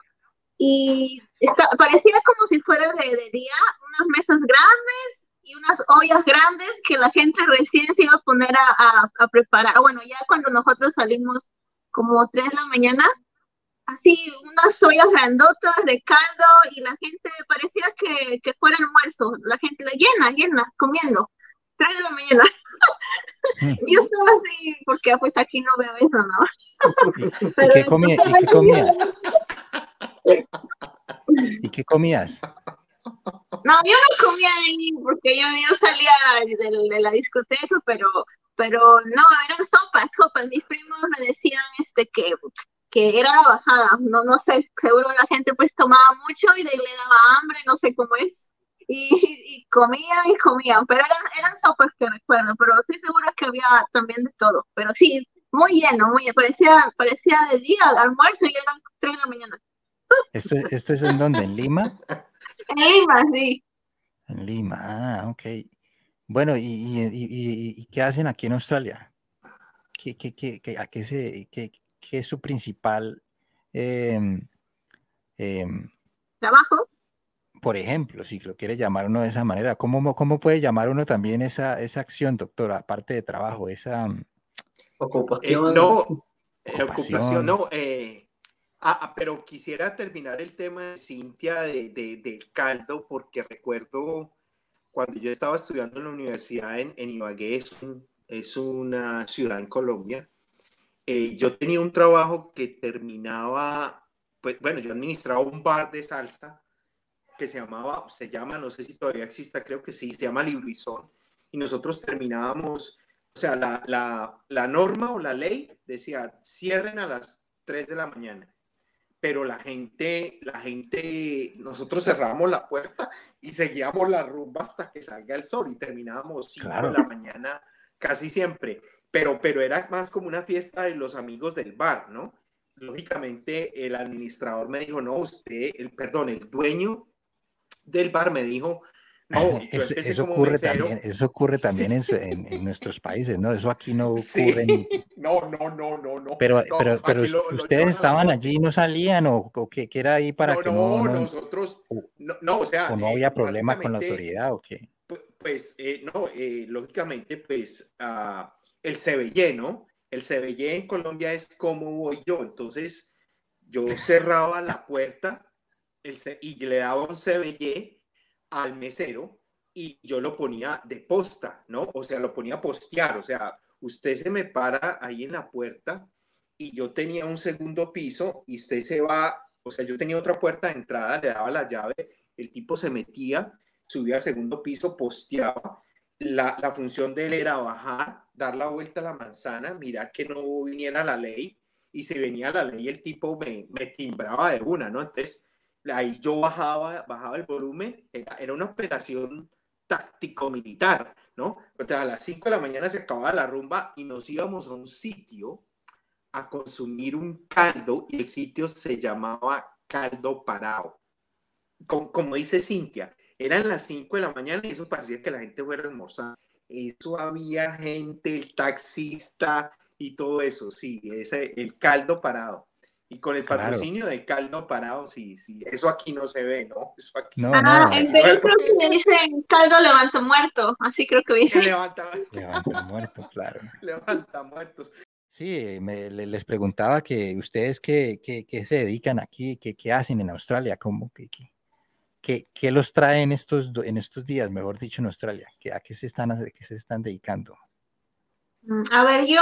Y está, parecía como si fuera de, de día, unas mesas grandes, y unas ollas grandes que la gente recién se iba a poner a, a, preparar. Bueno, ya cuando nosotros salimos como 3 de la mañana, así unas ollas grandotas de caldo y la gente parecía que, que fuera almuerzo, la gente la llena, llena, comiendo. 3 de la mañana. Yo estaba así, porque pues aquí no veo eso, ¿no? ¿Y, qué, comías? ¿Y qué comías? ¿Y qué comías? No, yo no comía ahí porque yo, yo salía de, la discoteca, pero, pero no, eran sopas, sopas. Mis primos me decían este que, que era la bajada. No, no sé, seguro la gente pues tomaba mucho y le daba hambre, no sé cómo es. Y, y comían y comían, pero eran, eran sopas que recuerdo, pero estoy segura que había también de todo. Pero sí, muy lleno, muy parecía, parecía de día, almuerzo y eran tres de la mañana. ¿Esto, ¿Esto es en dónde? ¿En Lima? En Lima, sí. En Lima, ah, ok. Bueno, ¿y, y, qué hacen aquí en Australia? ¿Qué, qué, qué, a qué, se, qué, qué es su principal eh, eh, trabajo? por ejemplo, si lo quiere llamar uno de esa manera, ¿cómo, cómo puede llamar uno también esa, esa acción, doctor, aparte de trabajo, esa ocupación? no, ocupación, no. Ah, ah, pero quisiera terminar el tema de Cintia de, del caldo, porque recuerdo cuando yo estaba estudiando en la universidad en, en Ibagué, es, es una ciudad en Colombia, eh, yo tenía un trabajo que terminaba, pues bueno, yo administraba un bar de salsa que se llamaba, se llama, no sé si todavía exista, creo que sí, se llama Librizón, y nosotros terminábamos, o sea, la, la, la norma o la ley decía, cierren a las 3 de la mañana pero la gente, la gente, nosotros cerramos la puerta y seguíamos la rumba hasta que salga el sol y terminábamos 5 de la mañana casi siempre, pero, pero era más como una fiesta de los amigos del bar, ¿no? Lógicamente el administrador me dijo, no, usted, el, perdón, el dueño del bar me dijo, no, eso, ocurre también, eso ocurre también en, nuestros países, ¿no? Eso aquí no ocurre. No, no, no, no, no. Pero, pero, pero ustedes estaban allí y no salían o, o qué, era ahí para que no, no, nosotros, no, o sea, o no había problema con la autoridad o qué. Pues, eh, no, eh, lógicamente, pues uh, el CBY, ¿no? El CBY en Colombia es como voy yo, entonces yo cerraba la puerta el, y le daba un CBY al mesero y yo lo ponía de posta, ¿no? O sea, lo ponía a postear, o sea, usted se me para ahí en la puerta y yo tenía un segundo piso y usted se va, o sea, yo tenía otra puerta de entrada, le daba la llave, el tipo se metía, subía al segundo piso, posteaba. La, función de él era bajar, dar la vuelta a la manzana, mirar que no viniera la ley y si venía la ley el tipo me, me timbraba de una, ¿no? Entonces ahí yo bajaba, bajaba el volumen, era, una operación táctico-militar, ¿no? O a las 5 de la mañana se acababa la rumba y nos íbamos a un sitio a consumir un caldo y el sitio se llamaba Caldo Parado. Como, como dice Cintia, eran las 5 de la mañana y eso parecía que la gente fuera a almorzar. Eso había gente, el taxista y todo eso, sí, ese, el caldo parado. Y con el patrocinio de caldo parado, sí, sí, eso aquí no se ve, ¿no? Eso aquí no. ah, en Perú creo que le dicen caldo levanta muerto, así creo que dicen. Levanta, levanta muerto, claro. Levanta muertos. Sí, me, les preguntaba que ustedes qué, qué, se dedican aquí, qué, qué hacen en Australia, cómo, qué, qué, qué, los trae en estos, en estos días, mejor dicho, en Australia, ¿a qué se están, a qué se están dedicando? Mm, a ver, yo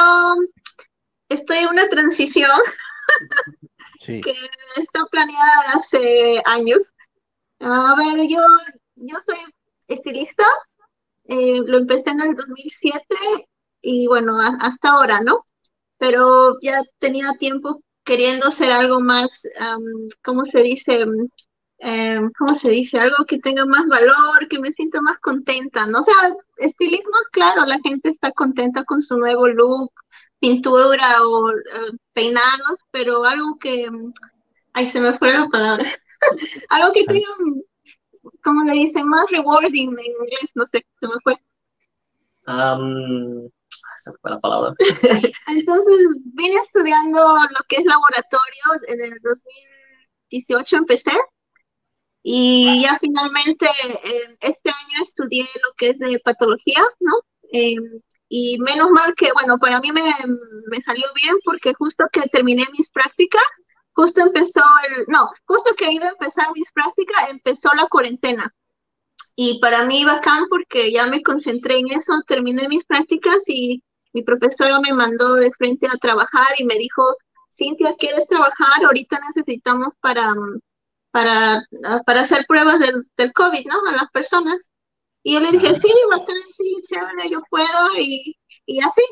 estoy en una transición que está planeada hace años. A ver, yo, yo soy estilista, eh, lo empecé en el 2007 y bueno, hasta ahora, ¿no? Pero ya tenía tiempo queriendo hacer algo más, ¿cómo se dice? Em, ¿cómo se dice? Algo que tenga más valor, que me sienta más contenta, ¿no? O sea, estilismo, claro, la gente está contenta con su nuevo look, pintura o peinados, pero algo que, ay, se me fue la palabra, algo que tenga, como le dicen, más rewarding en inglés, no sé, se me fue. Um, se fue la palabra. Entonces, vine estudiando lo que es laboratorio, en el 2018 empecé, y ya finalmente eh, este año estudié lo que es de patología, ¿no? Eh, y menos mal que, bueno, para mí me, me, salió bien porque justo que terminé mis prácticas, justo empezó el, no, justo que iba a empezar mis prácticas, empezó la cuarentena. Y para mí bacán porque ya me concentré en eso, terminé mis prácticas y mi profesora me mandó de frente a trabajar y me dijo, Cintia, ¿quieres trabajar? Ahorita necesitamos para, para, para hacer pruebas del, del COVID, ¿no? A las personas. Y yo le dije, sí, bastante, sí, chévere, yo puedo, y, y así.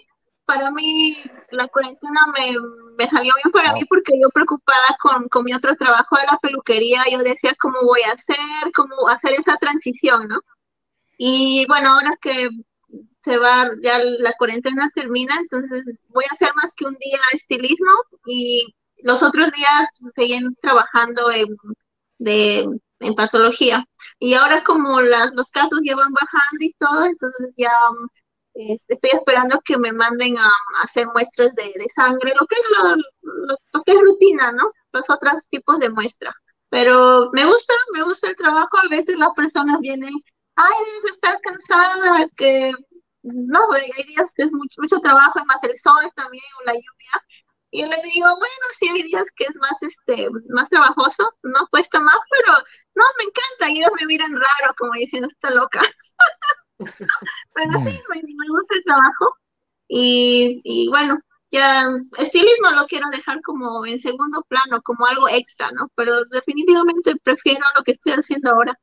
Para mí, la cuarentena me, me salió bien para mí porque yo preocupada con, con mi otro trabajo de la peluquería, yo decía cómo voy a hacer, cómo hacer esa transición, ¿no? Y bueno, ahora que se va, ya la cuarentena termina, entonces voy a hacer más que un día estilismo y los otros días siguen trabajando en, de, en patología. Y ahora como las, los casos ya van bajando y todo, entonces ya estoy esperando que me manden a, hacer muestras de, sangre, lo que, es lo, que es rutina, ¿no? Los otros tipos de muestra. pero me gusta, me gusta el trabajo. A veces las personas vienen, ay, debes estar cansada, que no, hay días que es mucho, mucho trabajo, y más el sol también, o la lluvia. Y yo le digo, bueno, sí hay días que es más, este, más trabajoso, no cuesta más, pero no, me encanta. Y ellos me miran raro, como diciendo, está loca. pero sí, me, me, gusta el trabajo. Y, y bueno, ya estilismo lo quiero dejar como en segundo plano, como algo extra, ¿no? Pero definitivamente prefiero lo que estoy haciendo ahora.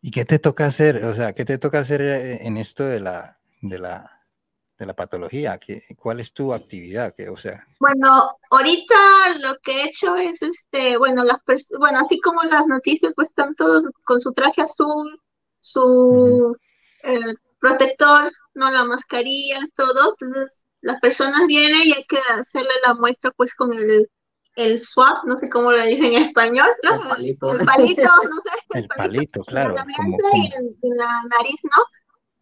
¿Y qué te toca hacer? O sea, ¿qué te toca hacer eh, en esto de la, de la, de la patología? ¿Qué, ¿Cuál es tu actividad? ¿Qué, o sea? Bueno, ahorita lo que he hecho es, este, bueno, las bueno, así como las noticias, pues están todos con su traje azul, su eh, protector, no la mascarilla, todo. Entonces, las personas vienen y hay que hacerle la muestra, pues, con el, el swap, no sé cómo lo dicen en español, ¿no? El palito. El palito, no sé. El palito, claro. En la, como, como... Y en, en la nariz, ¿no?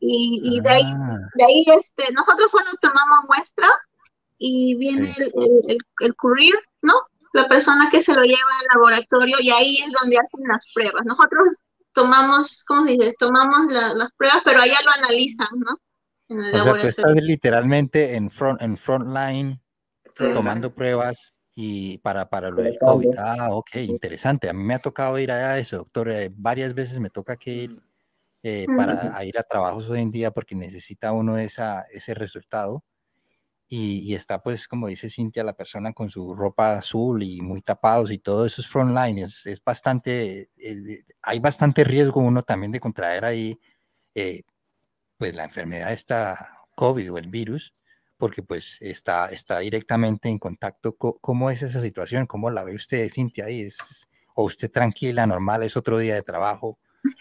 Y, y de ahí, de ahí este, nosotros solo tomamos muestra y viene sí. el, el, el, courier, ¿no? La persona que se lo lleva al laboratorio y ahí es donde hacen las pruebas. Nosotros tomamos, ¿cómo se dice? Tomamos la, las pruebas, pero allá lo analizan, ¿no? En el o sea, tú estás literalmente en front, en front line sí. tomando pruebas y para, para lo del COVID. Ah, ok, interesante. A mí me ha tocado ir a eso, doctor. Eh, varias veces me toca que ir eh, para ir a trabajos hoy en día porque necesita uno esa, ese resultado. Y, y, está pues, como dice Cintia, la persona con su ropa azul y muy tapados y todo eso es frontline, es, es bastante, eh, hay bastante riesgo uno también de contraer ahí eh, pues la enfermedad esta COVID o el virus, porque pues está, está directamente en contacto. ¿Cómo es esa situación? ¿Cómo la ve usted, Cintia? Ahí es, ¿O usted tranquila, normal, es otro día de trabajo?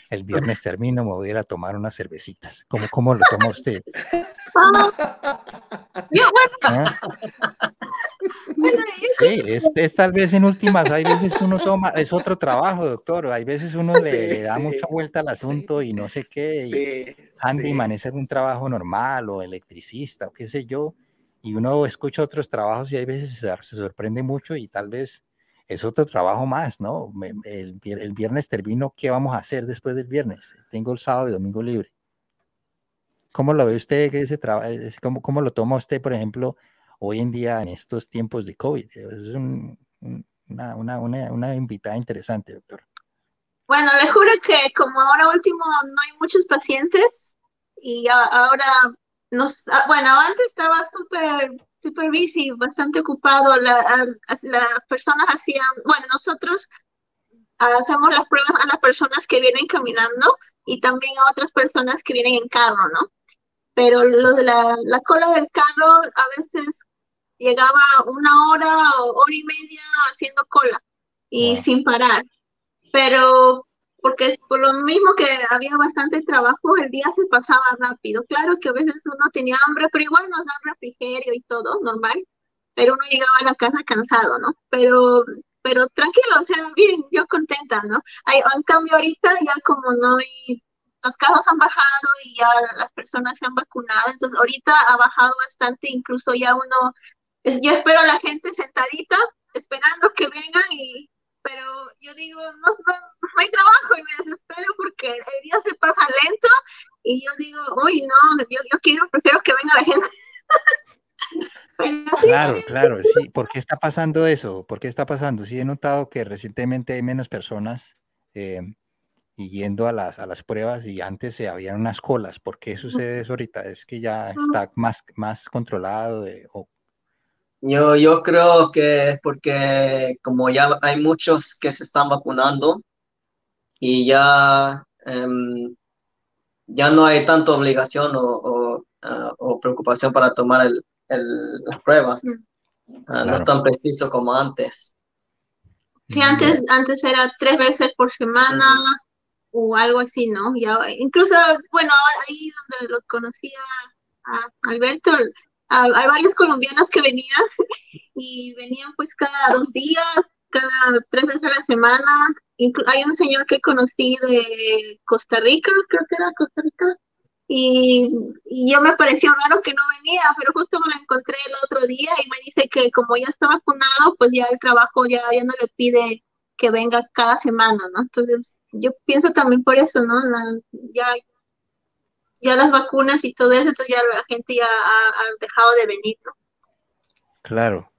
El viernes termino, me voy a ir a tomar unas cervecitas. ¿Cómo, cómo lo toma usted? ¿Ah? Sí, es, es, tal vez en últimas, hay veces uno toma, es otro trabajo, doctor, hay veces uno le, sí, le da sí. mucha vuelta al asunto y no sé qué, sí, handyman es un trabajo normal o electricista o qué sé yo, y uno escucha otros trabajos y hay veces se, se sorprende mucho y tal vez es otro trabajo más, ¿no? El, viernes termino, ¿qué vamos a hacer después del viernes? Tengo el sábado y domingo libre. ¿Cómo lo ve usted? Ese ¿Cómo, ¿Cómo lo toma usted, por ejemplo, hoy en día en estos tiempos de COVID? Es un, una, una, invitada interesante, doctor. Bueno, le juro que como ahora último no hay muchos pacientes y ahora nos, bueno, antes estaba súper super busy, bastante ocupado. Las la personas hacían, bueno, nosotros hacemos las pruebas a las personas que vienen caminando y también a otras personas que vienen en carro, ¿no? Pero lo de la, la cola del carro a veces llegaba una hora o hora y media haciendo cola y wow. sin parar. Pero porque por lo mismo que había bastante trabajo, el día se pasaba rápido. Claro que a veces uno tenía hambre, pero igual nos dan refrigerio y todo, normal, pero uno llegaba a la casa cansado, ¿no? Pero, pero tranquilo, o sea, bien, yo contenta, ¿no? Hay, en cambio ahorita ya como no hay, los casos han bajado y ya las personas se han vacunado, entonces ahorita ha bajado bastante, incluso ya uno, yo espero a la gente sentadita, esperando que vengan y pero yo digo, no, no, no, hay trabajo y me desespero porque el día se pasa lento y yo digo, uy, no, yo, yo quiero, prefiero que venga la gente. claro, claro, sí. ¿Por qué está pasando eso? ¿Por qué está pasando? Sí, he notado que recientemente hay menos personas eh, y yendo a las, a las pruebas y antes se habían unas colas. ¿Por qué sucede eso ahorita? ¿Es que ya está más, más controlado de, o yo, yo creo que es porque como ya hay muchos que se están vacunando y ya, um, ya no hay tanta obligación o, o, uh, o preocupación para tomar el, el, las pruebas. Uh, claro. No es tan preciso como antes. Sí, antes, antes era tres veces por semana uh -huh. o algo así, ¿no? Ya, incluso, bueno, ahí donde lo conocía a Alberto, Uh, hay varios colombianos que venían y venían pues cada dos días, cada tres veces a la semana. Inclu hay un señor que conocí de Costa Rica, creo que era Costa Rica, y, y, yo me pareció raro que no venía, pero justo me lo encontré el otro día y me dice que como ya está vacunado, pues ya el trabajo ya, ya no le pide que venga cada semana, ¿no? Entonces, yo pienso también por eso, ¿no? ya, ya las vacunas y todo eso, entonces ya la gente ya ha, dejado de venir, ¿no? Claro.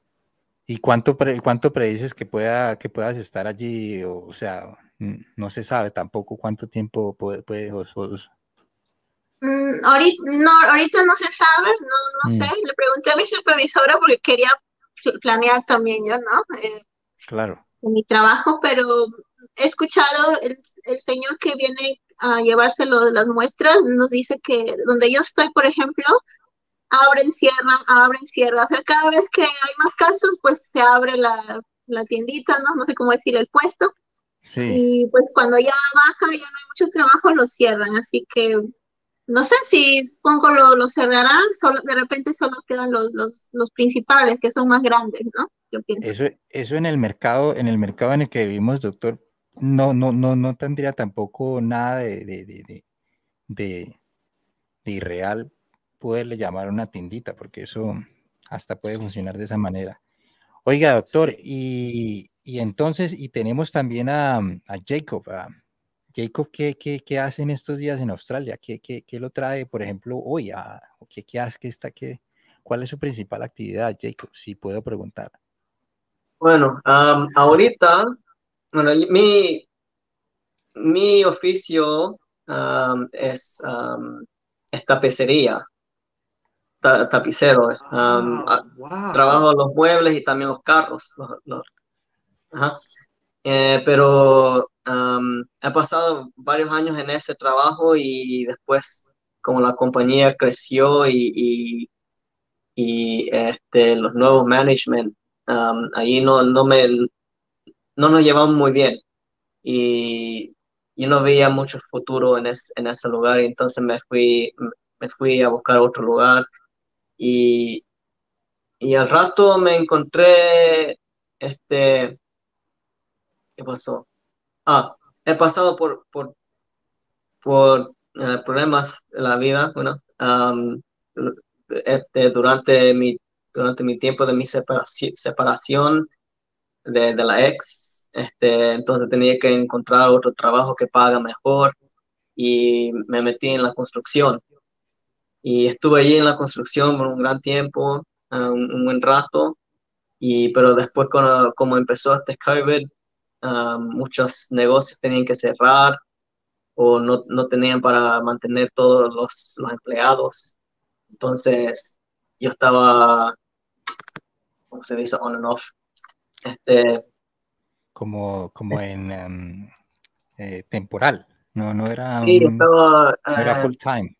¿Y cuánto, cuánto predices que, pueda, que puedas estar allí? O, sea, no se sabe tampoco cuánto tiempo puede, puede mm, ahorita, no, ahorita no se sabe, no, no mm. sé. Le pregunté a mi supervisora porque quería planear también yo, ¿no? Eh, claro. En mi trabajo, pero he escuchado el, el señor que viene a llevárselo de las muestras, nos dice que donde yo estoy, por ejemplo, abren, cierran, abren, cierran. O sea, cada vez que hay más casos, pues se abre la, la tiendita, ¿no? No sé cómo decir, el puesto. Sí. Y pues cuando ya baja, ya no hay mucho trabajo, lo cierran. Así que no sé si supongo lo, lo cerrarán, solo, de repente solo quedan los, los, los principales, que son más grandes, ¿no? Yo pienso. Eso, eso en el mercado, en el mercado en el que vivimos, doctor, no, no, no, no tendría tampoco nada de, de, de, de, irreal poderle llamar una tiendita, porque eso hasta puede funcionar de esa manera. Oiga, doctor, y, y, entonces, y tenemos también a, a Jacob. Jacob, ¿qué, qué, qué, hace en estos días en Australia? ¿Qué, qué, qué lo trae, por ejemplo, hoy? A, ¿qué, ¿Qué hace? Qué está, qué, ¿Cuál es su principal actividad, Jacob? Si puedo preguntar. Bueno, ahorita bueno, mi, mi oficio es, tapicería, tapicero. Trabajo los muebles y también los carros. Eh, pero he pasado varios años en ese trabajo y después, como la compañía creció y, y, este, los nuevos management, ahí no, no me no nos llevamos muy bien y yo no veía mucho futuro en, en ese lugar y entonces me fui, me fui a buscar otro lugar y, y al rato me encontré, este, ¿qué pasó? Ah, he pasado por, por, por eh, problemas de la vida, bueno, este, durante mi, durante mi tiempo de mi separación, separación de, de la ex, este, entonces tenía que encontrar otro trabajo que paga mejor y me metí en la construcción. Y estuve allí en la construcción por un gran tiempo, ah, un, buen rato, y, pero después cuando, como empezó este COVID, ah, muchos negocios tenían que cerrar o no, no tenían para mantener todos los, los empleados. Entonces yo estaba, ¿cómo se dice? On and off. Este, como, como en em, eh, temporal, no, no era, sí, estaba, era eh, full time.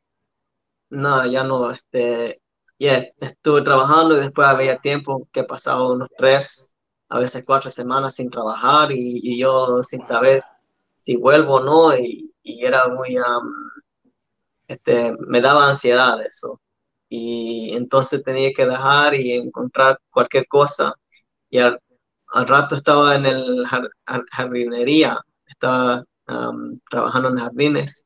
No, ya no, este, yeah, estuve trabajando y después había tiempo que pasaba unos tres, a veces cuatro semanas sin trabajar y, yo sin saber si vuelvo o no y, era muy, este, me daba ansiedad eso. Y entonces tenía que dejar y encontrar cualquier cosa. Y al, al rato estaba en el jardinería, estaba trabajando en jardines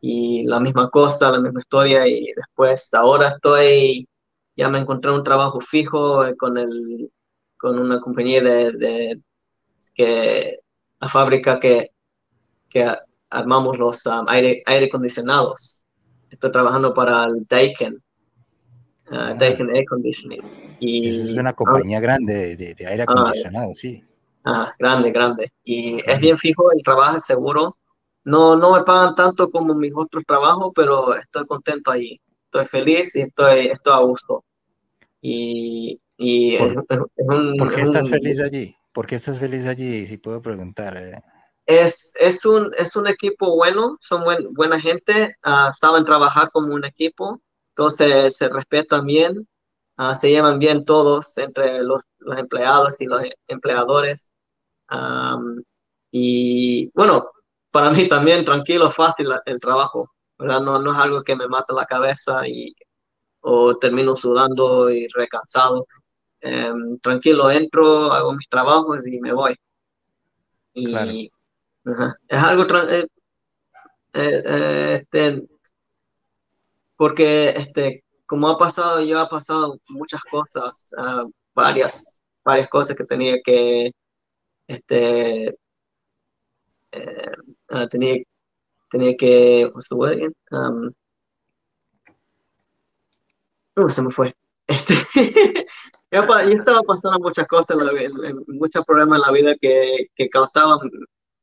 y la misma cosa, la misma historia y después ahora estoy, ya me encontré un trabajo fijo con, el, con una compañía de, que, la fábrica que, que armamos los aire, aire acondicionados. Estoy trabajando para el Daikin, uh, Daikin Air Conditioning. Y, es una compañía grande de, aire ah, acondicionado, sí. Ah, grande, grande. Y es bien fijo, el trabajo es seguro. No, no me pagan tanto como mis otros trabajos, pero estoy contento ahí. Estoy feliz y estoy, estoy a gusto. Y, y ¿Por, es, un, ¿por qué estás feliz allí? ¿Por qué estás feliz allí? Si puedo preguntar. Eh. Es, es, un, es un equipo bueno, son buena gente, ah, saben trabajar como un equipo, entonces se respetan bien Ah, se llevan bien todos entre los, los empleados y los empleadores. y bueno, para mí también tranquilo, fácil el trabajo, ¿verdad? No, no es algo que me mata la cabeza y, o termino sudando y recansado. Em, tranquilo, entro, hago mis trabajos y me voy. Y es algo, eh, eh, eh, este, porque este, como ha pasado, yo ha pasado muchas cosas, ah, varias, varias cosas que tenía que, este, eh, ah, tenía, tenía que, what's the word? Um, no, se me fue. Este, yo, estaba pasando muchas cosas, muchos problemas en la vida que, que causaban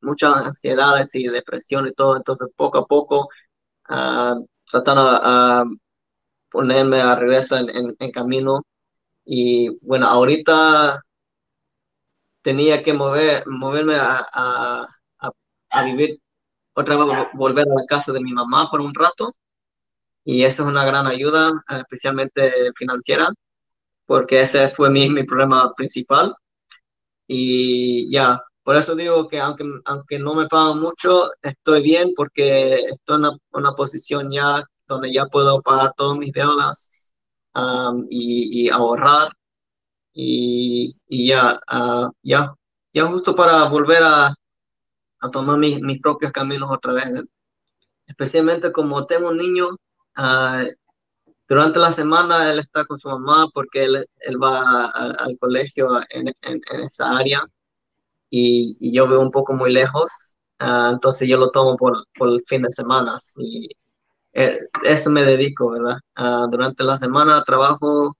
muchas ansiedades y depresión y todo, entonces poco a poco uh, tratando a, ponerme a regreso en, camino y bueno, ahorita tenía que mover, moverme a, a, a, vivir otra vez, volver a la casa de mi mamá por un rato y eso es una gran ayuda, especialmente financiera, porque ese fue mi, mi problema principal. Y ya, por eso digo que aunque, aunque no me pagan mucho, estoy bien porque estoy en una, posición ya donde ya puedo pagar todas mis deudas y, ahorrar. Y, ya, uh, ya, ya justo para volver a, tomar mis, mis propios caminos otra vez. Especialmente como tengo un niño, uh, durante la semana él está con su mamá porque él, él va al colegio en, en esa área y, yo veo un poco muy lejos, ah, entonces yo lo tomo por, por el fin de semana y eh, eso me dedico, ¿verdad? Ah, durante la semana trabajo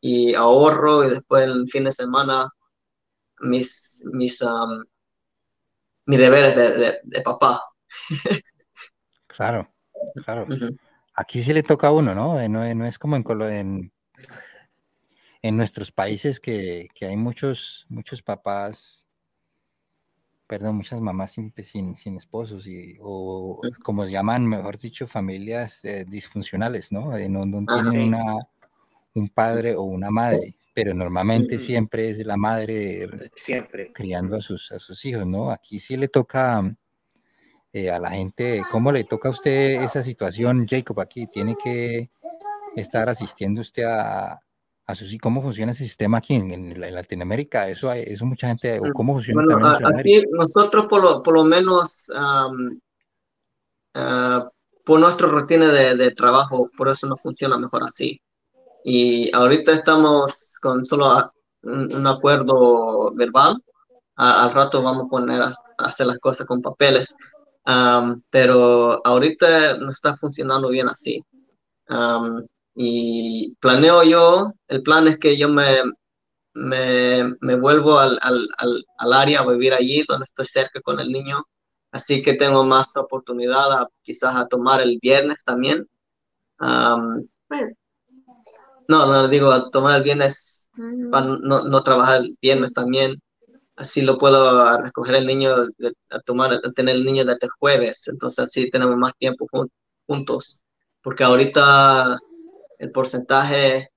y ahorro y después el fin de semana mis, mis, mis deberes de, de, papá. claro, claro. Aquí sí le toca a uno, ¿no? Eh, no, no es como en, en, en nuestros países que, que, hay muchos, muchos papás perdón, muchas mamás sin, sin, esposos y, o como se llaman, mejor dicho, familias eh, disfuncionales, ¿no? En donde ah, tienen un padre o una madre, pero normalmente siempre es la madre siempre. criando a sus, a sus hijos, ¿no? Aquí sí le toca eh, a la gente, ¿cómo le toca a usted esa situación, Jacob? Aquí tiene que estar asistiendo usted a, ¿Cómo funciona ese sistema aquí en, Latinoamérica? Eso, eso mucha gente, ¿cómo funciona bueno, Aquí nosotros por lo, por lo menos, ah, por nuestra rutina de, de, trabajo, por eso no funciona mejor así. Y ahorita estamos con solo un, acuerdo verbal. al rato vamos a poner a, hacer las cosas con papeles. pero ahorita no está funcionando bien así. Y planeo yo, el plan es que yo me, me, me vuelvo al, al, al, área a vivir allí, donde estoy cerca con el niño. Así que tengo más oportunidad a, quizás a tomar el viernes también. no, no, digo, a tomar el viernes, para no, no trabajar el viernes también. Así lo puedo recoger el niño, a tomar, a tener el niño desde jueves. Entonces así tenemos más tiempo juntos. Porque ahorita el porcentaje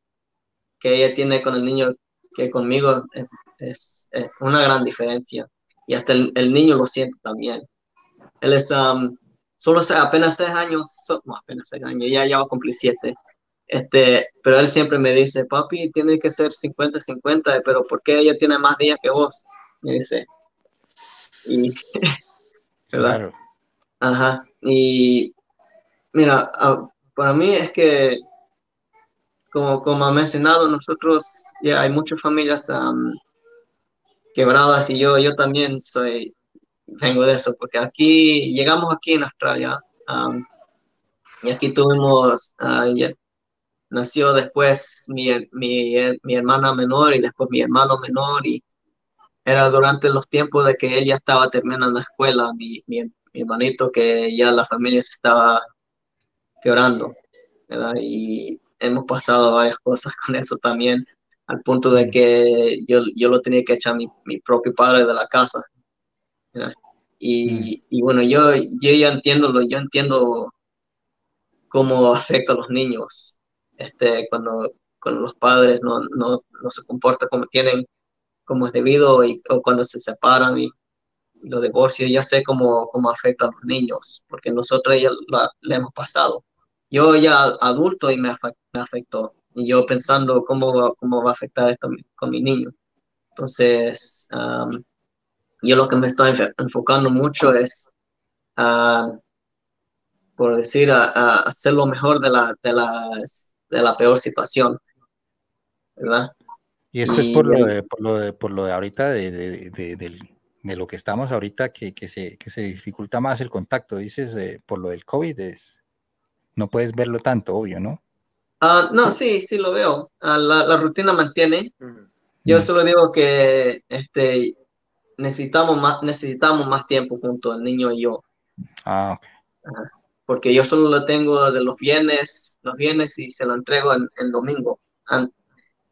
que ella tiene con el niño que conmigo es, una gran diferencia. Y hasta el, niño lo siente también. Él es um, solo apenas seis años, no, apenas seis años, ya, ya va a cumplir siete. Este, pero él siempre me dice, papi, tiene que ser 50-50, pero ¿por qué ella tiene más días que vos? Me dice. Y, ¿verdad? Ajá. Y mira, ah, para mí es que como, como ha mencionado, nosotros ya hay muchas familias quebradas y yo, yo también soy, vengo de eso, porque aquí, llegamos aquí en Australia y aquí tuvimos, uh, nació después mi, mi, mi, hermana menor y después mi hermano menor y era durante los tiempos de que ella estaba terminando la escuela, mi, mi, mi hermanito, que ya la familia se estaba quebrando, ¿verdad? Y hemos pasado varias cosas con eso también, al punto de que yo, yo lo tenía que echar mi, mi propio padre de la casa. Y, y, bueno, yo, yo ya entiendo, yo entiendo cómo afecta a los niños este, cuando, cuando los padres no, no, no se comportan como tienen, como es debido, y, o cuando se separan y, los divorcios, ya sé cómo, cómo afecta a los niños, porque nosotros ya le hemos pasado yo ya adulto y me, afectó. Y yo pensando cómo, cómo va a afectar esto con mi niño. Entonces, yo lo que me estoy enfocando mucho es, por decir, a, hacer lo mejor de la, de, la, de la peor situación. ¿Verdad? Y esto es por lo, de, por lo de, por lo de ahorita de, de, de, lo que estamos ahorita que, que, se, que se dificulta más el contacto, dices, eh, por lo del COVID, es, no puedes verlo tanto, obvio, ¿no? Ah, no, sí, sí lo veo. Ah, la, la, rutina mantiene. Yo solo digo que este, necesitamos, más, necesitamos más tiempo junto el niño y yo. Ah, ok. porque yo solo lo tengo de los viernes, los viernes y se lo entrego en, el domingo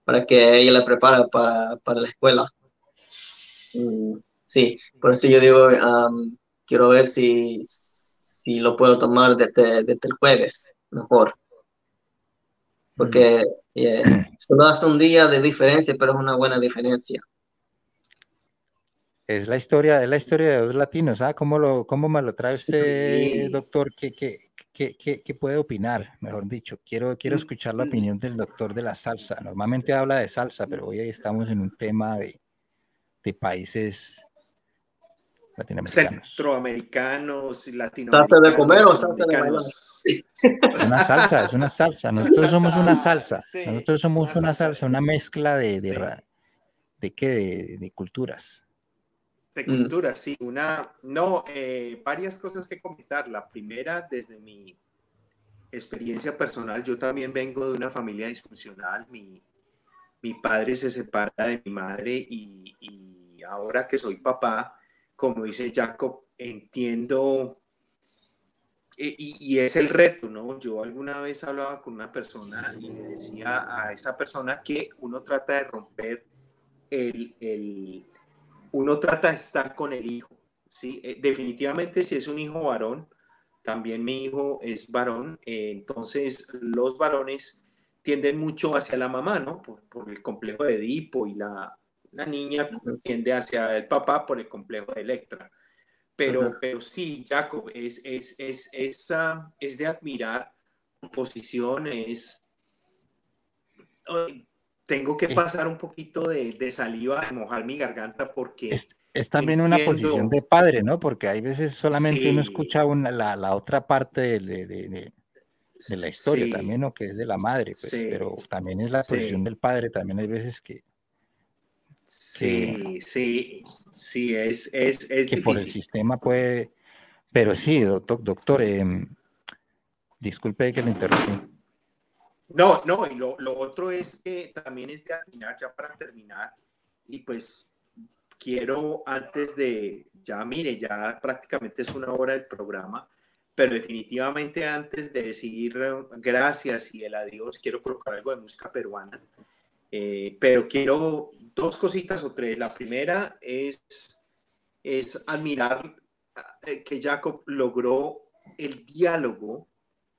para que ella le prepare para, para la escuela. Mm, sí, por eso yo digo, quiero ver si, si lo puedo tomar desde, desde el jueves, mejor porque solo hace un día de diferencia, pero es una buena diferencia. Es la historia, es la historia de dos latinos, ¿ah? ¿Cómo, lo, cómo me lo trae usted, doctor? ¿Qué, qué, qué, qué, puede opinar? Mejor dicho, quiero, quiero escuchar la opinión del doctor de la salsa. Normalmente habla de salsa, pero hoy estamos en un tema de, de países latinoamericanos. Centroamericanos, latinoamericanos. ¿Salsa de comer o salsa de bailar? Es una salsa, es una salsa. Nosotros somos una salsa. Nosotros somos una salsa, una mezcla de, de, de qué, de, culturas. De culturas, sí. Una, no, eh, varias cosas que comentar. La primera, desde mi experiencia personal, yo también vengo de una familia disfuncional. Mi, mi padre se separa de mi madre y, y ahora que soy papá, como dice Jacob, entiendo, eh, y, es el reto, ¿no? Yo alguna vez hablaba con una persona y le decía a esa persona que uno trata de romper el, el uno trata de estar con el hijo, ¿sí? Eh, definitivamente si es un hijo varón, también mi hijo es varón, eh, entonces los varones tienden mucho hacia la mamá, ¿no? Por, por el complejo de Edipo y la, la niña tiende hacia el papá por el complejo de Electra. Pero, pero sí, Jacob, es, es, es, es, es de admirar tu posición, es... tengo que pasar un poquito de, de saliva, mojar mi garganta porque... Es, también una posición de padre, ¿no? Porque hay veces solamente uno escucha una, la, la, otra parte de, de, de, de la historia también, ¿no? Que es de la madre, pues, pero también es la posición del padre, también hay veces que Sí, sí, sí, es, es, es que por el sistema puede, pero sí, doctor, doctor em, disculpe que le interrumpí. No, no, y lo, lo, otro es que también es de admirar, ya para terminar, y pues quiero antes de, ya mire, ya prácticamente es una hora del programa, pero definitivamente antes de decir gracias y el adiós, quiero colocar algo de música peruana. Eh, pero quiero dos cositas o tres. La primera es, es admirar eh, que Jacob logró el diálogo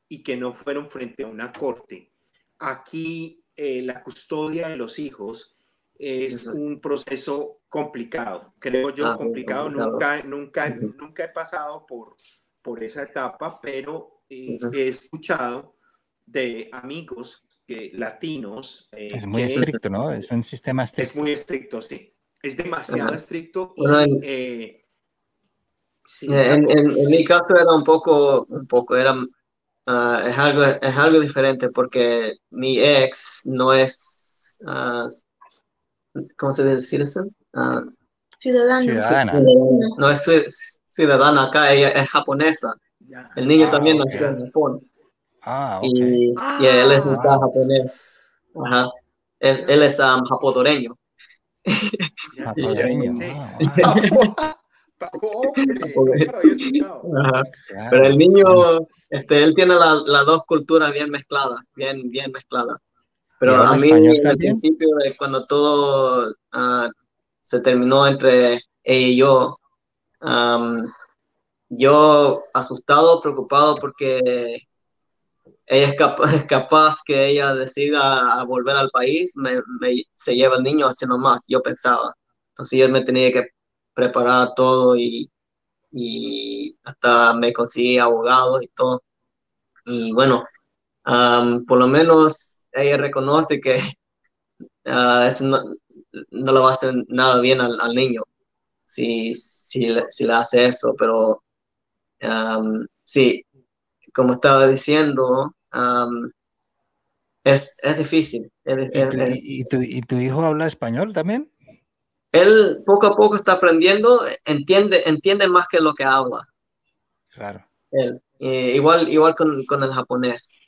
y que no fueron frente a una corte. Aquí eh, la custodia de los hijos es un proceso complicado, creo yo ah, complicado. Nunca, nunca, nunca he pasado por, por esa etapa, pero he escuchado de amigos latinos. Eh, es muy estricto, ¿no? Es un sistema estricto. Es muy estricto, sí. Es demasiado estricto. Eh, en, mi caso era un poco, un poco, era, ah, es, algo, es algo diferente porque mi ex no es, uh, ¿cómo se dice? Citizen? Uh, ciudadana. No es ciudadana acá, ella es japonesa. El niño también nació en Japón. Ah, y, y, él es ah. japonés. Ajá. Es, él es um, japodoreño. Japodoreño. Pero el niño, este, él tiene las la dos culturas bien mezcladas, bien, bien mezcladas. Pero a mí, el principio, cuando todo uh, se terminó entre ella y yo, um, yo asustado, preocupado porque ella es capaz, es capaz que ella decida volver al país, me, se lleva el niño así nomás, yo pensaba. Entonces yo me tenía que preparar todo y, y hasta me conseguí abogado y todo. Y bueno, por lo menos ella reconoce que uh, no, no, le va a hacer nada bien al, al niño si, si, si, le hace eso, pero sí, como estaba diciendo, Es, es difícil. ¿Y, tu, ¿Y, tu, hijo habla español también? Él poco a poco está aprendiendo, entiende, entiende más que lo que habla. Claro. Él. igual igual con, con, el japonés.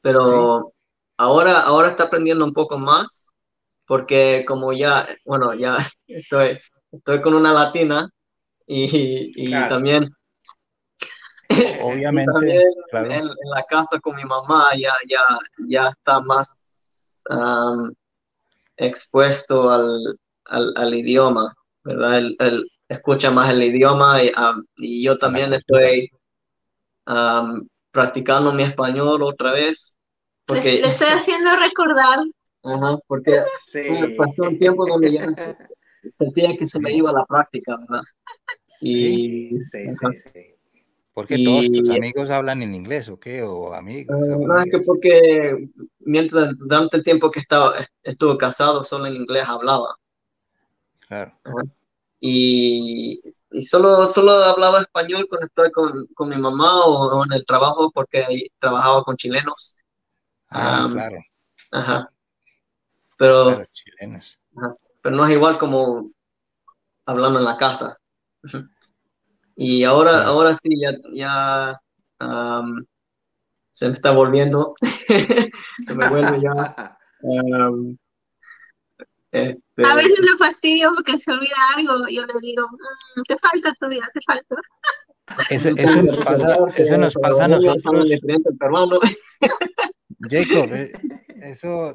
Pero ahora, ahora está aprendiendo un poco más, porque como ya, bueno, ya estoy, estoy con una latina y, y también Obviamente, en, la casa con mi mamá ya, ya, ya está más expuesto al, al, idioma, ¿verdad? Él, escucha más el idioma y, yo también estoy practicando mi español otra vez. Porque, le, estoy haciendo recordar. Ajá, porque pasó un tiempo donde ya sentía que se me iba la práctica, ¿verdad? Sí, sí, sí, sí. Porque todos tus amigos hablan en inglés o qué, o amigos. Uh, no, es que porque mientras, durante el tiempo que estaba, estuve casado, solo en inglés hablaba. Claro. y, y, solo, solo hablaba español cuando estoy con, con mi mamá o, en el trabajo, porque trabajaba con chilenos. Ah, claro. Ajá. Pero, chilenos. pero no es igual como hablando en la casa. Y ahora, ahora sí, ya, ya se me está volviendo, se me vuelve ya. Este a veces me fastidio porque se olvida algo. Yo le digo, mm, te falta todavía, te falta. Eso, eso, nos pasa, eso nos pasa a nosotros. Jacob, eh, eso,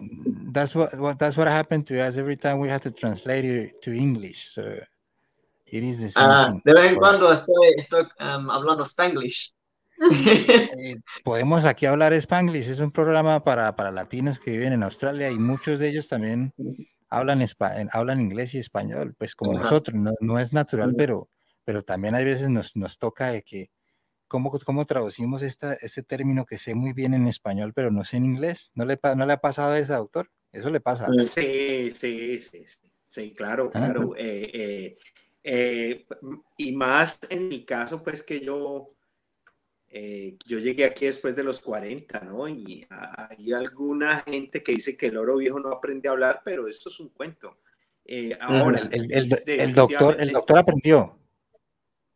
that's what, that's what happened to us every time we have to translate it to English. So Ah, de vez en cuando estoy, estoy um, hablando spanglish. Eh, podemos aquí hablar spanglish, es un programa para, para, latinos que viven en Australia y muchos de ellos también hablan, hablan inglés y español, pues como nosotros, no, no, es natural, pero, pero también hay veces nos, nos toca de que, ¿cómo, cómo traducimos esta, ese término que sé muy bien en español, pero no sé en inglés? ¿No le, no le ha pasado a ese autor? Eso le pasa. Sí, sí, sí, sí, claro, ah, claro. Eh, eh, eh, y más en mi caso, pues que yo, eh, yo llegué aquí después de los 40, ¿no? Y hay alguna gente que dice que el oro viejo no aprende a hablar, pero esto es un cuento. Eh, ahora, el, el, doctor, el doctor aprendió.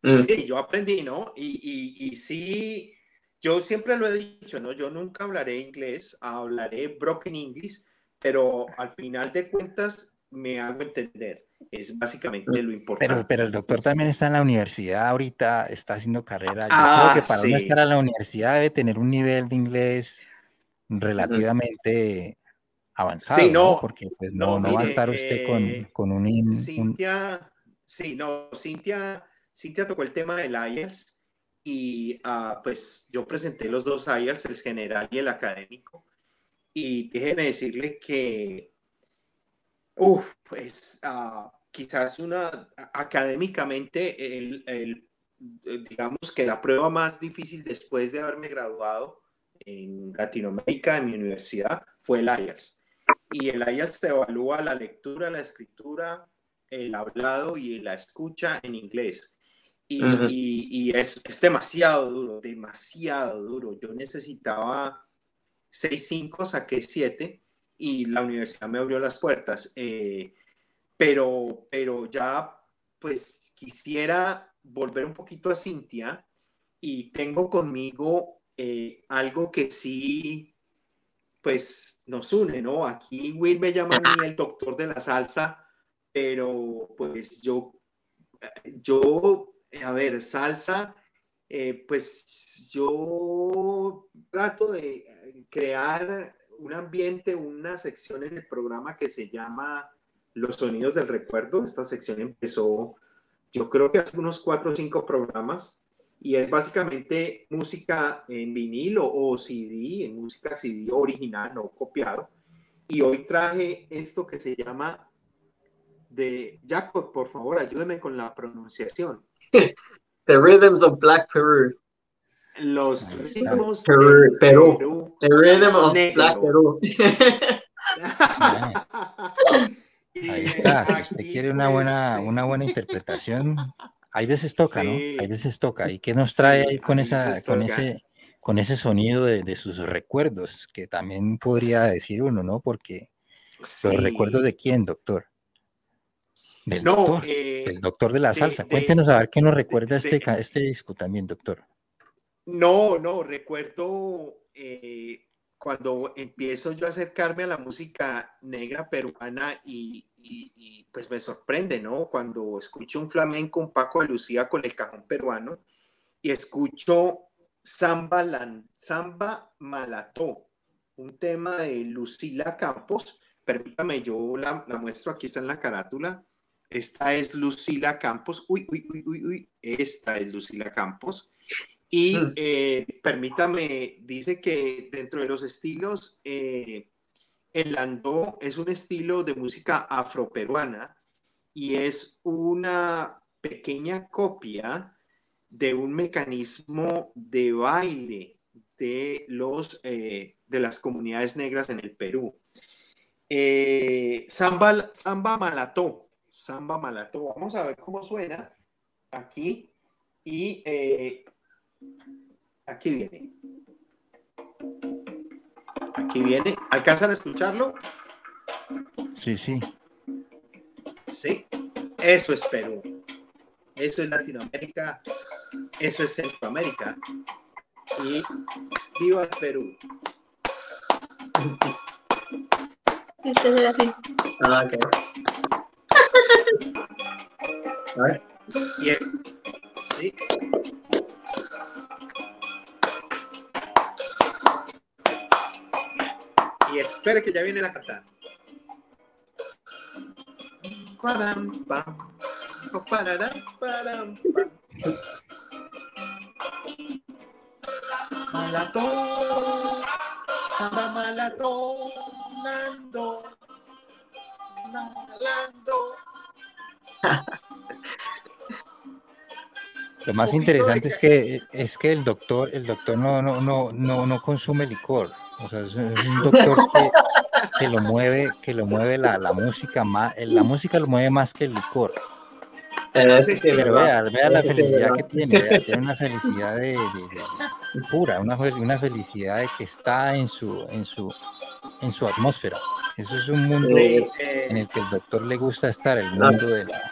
Mm. Sí, yo aprendí, ¿no? Y, y, y sí, yo siempre lo he dicho, ¿no? Yo nunca hablaré inglés, hablaré broken English, pero al final de cuentas me hago entender. Es básicamente lo importante. Pero, pero el doctor también está en la universidad ahorita, está haciendo carrera. Yo creo que ah, para uno estar en la universidad debe tener un nivel de inglés relativamente avanzado. Sí, no, Porque pues no, no, va a estar usted con, eh, con un, Cintia, Sí, no, Cintia, Cintia tocó el tema del IELTS y uh, pues yo presenté los dos IELTS, el general y el académico. Y déjeme decirle que Uf, pues uh, quizás una académicamente, el, el, eh, digamos que la prueba más difícil después de haberme graduado en Latinoamérica en mi universidad fue el IELTS. Y el IELTS te evalúa la lectura, la escritura, el hablado y la escucha en inglés. Y, y, y es, es, demasiado duro, demasiado duro. Yo necesitaba 6.5, saqué 7 y la universidad me abrió las puertas. Eh, pero, pero ya, pues quisiera volver un poquito a Cintia y tengo conmigo eh, algo que sí, pues nos une, ¿no? Aquí Will me llama a mí el doctor de la salsa, pero pues yo, yo, a ver, salsa, eh, pues yo trato de crear un ambiente, una sección en el programa que se llama Los Sonidos del Recuerdo. Esta sección empezó, yo creo que hace unos cuatro o cinco programas y es básicamente música en vinilo o CD, música CD original, no copiado. Y hoy traje esto que se llama de Jacob, por favor, ayúdeme con la pronunciación. The Rhythms of Black Peru. Los ritmos Perú, Perú. The rhythm of Black Perú. Ahí está, si usted quiere una buena, una buena interpretación, hay veces toca, ¿no? Hay veces toca. ¿Y qué nos trae con esa, con ese, con ese sonido de, sus recuerdos, que también podría decir uno, ¿no? Porque los recuerdos de quién, doctor. Del doctor, eh, el doctor de la salsa. Cuéntenos a ver qué nos recuerda este, este disco también, doctor. No, no, recuerdo eh, cuando empiezo yo a acercarme a la música negra peruana y, pues me sorprende, ¿no? Cuando escucho un flamenco, un Paco de Lucía con el cajón peruano y escucho Samba, Samba Malató, un tema de Lucila Campos. Permítame, yo la muestro, aquí está en la carátula. Esta es Lucila Campos. Uy, uy, uy, uy, uy. Esta es Lucila Campos. Y mm. eh, permítame, dice que dentro de los estilos, eh, el landó es un estilo de música afroperuana y es una pequeña copia de un mecanismo de baile de, los, eh, de las comunidades negras en el Perú. samba, samba malató, samba malató. Vamos a ver cómo suena aquí. Y Aquí viene. Aquí viene. ¿Alcanzan a escucharlo? Sí, sí. Sí. Eso es Perú. Eso es Latinoamérica. Eso es Centroamérica. Y viva el Perú. Este es así. Ah, ok. A ver. Sí. Y espere que ya viene la pam. Malatón, samba malatón, nando, malando. Lo más interesante es que es que el doctor, el doctor no, no, no, no, no consume licor. O sea, es, un doctor que, lo mueve, que lo mueve la, la, música más, la música lo mueve más que el licor. Pero vea, vea la felicidad que tiene, tiene una felicidad de, pura, una, una, felicidad de que está en su, en su, en su atmósfera. Eso es un mundo eh, en el que el doctor le gusta estar, el mundo de la,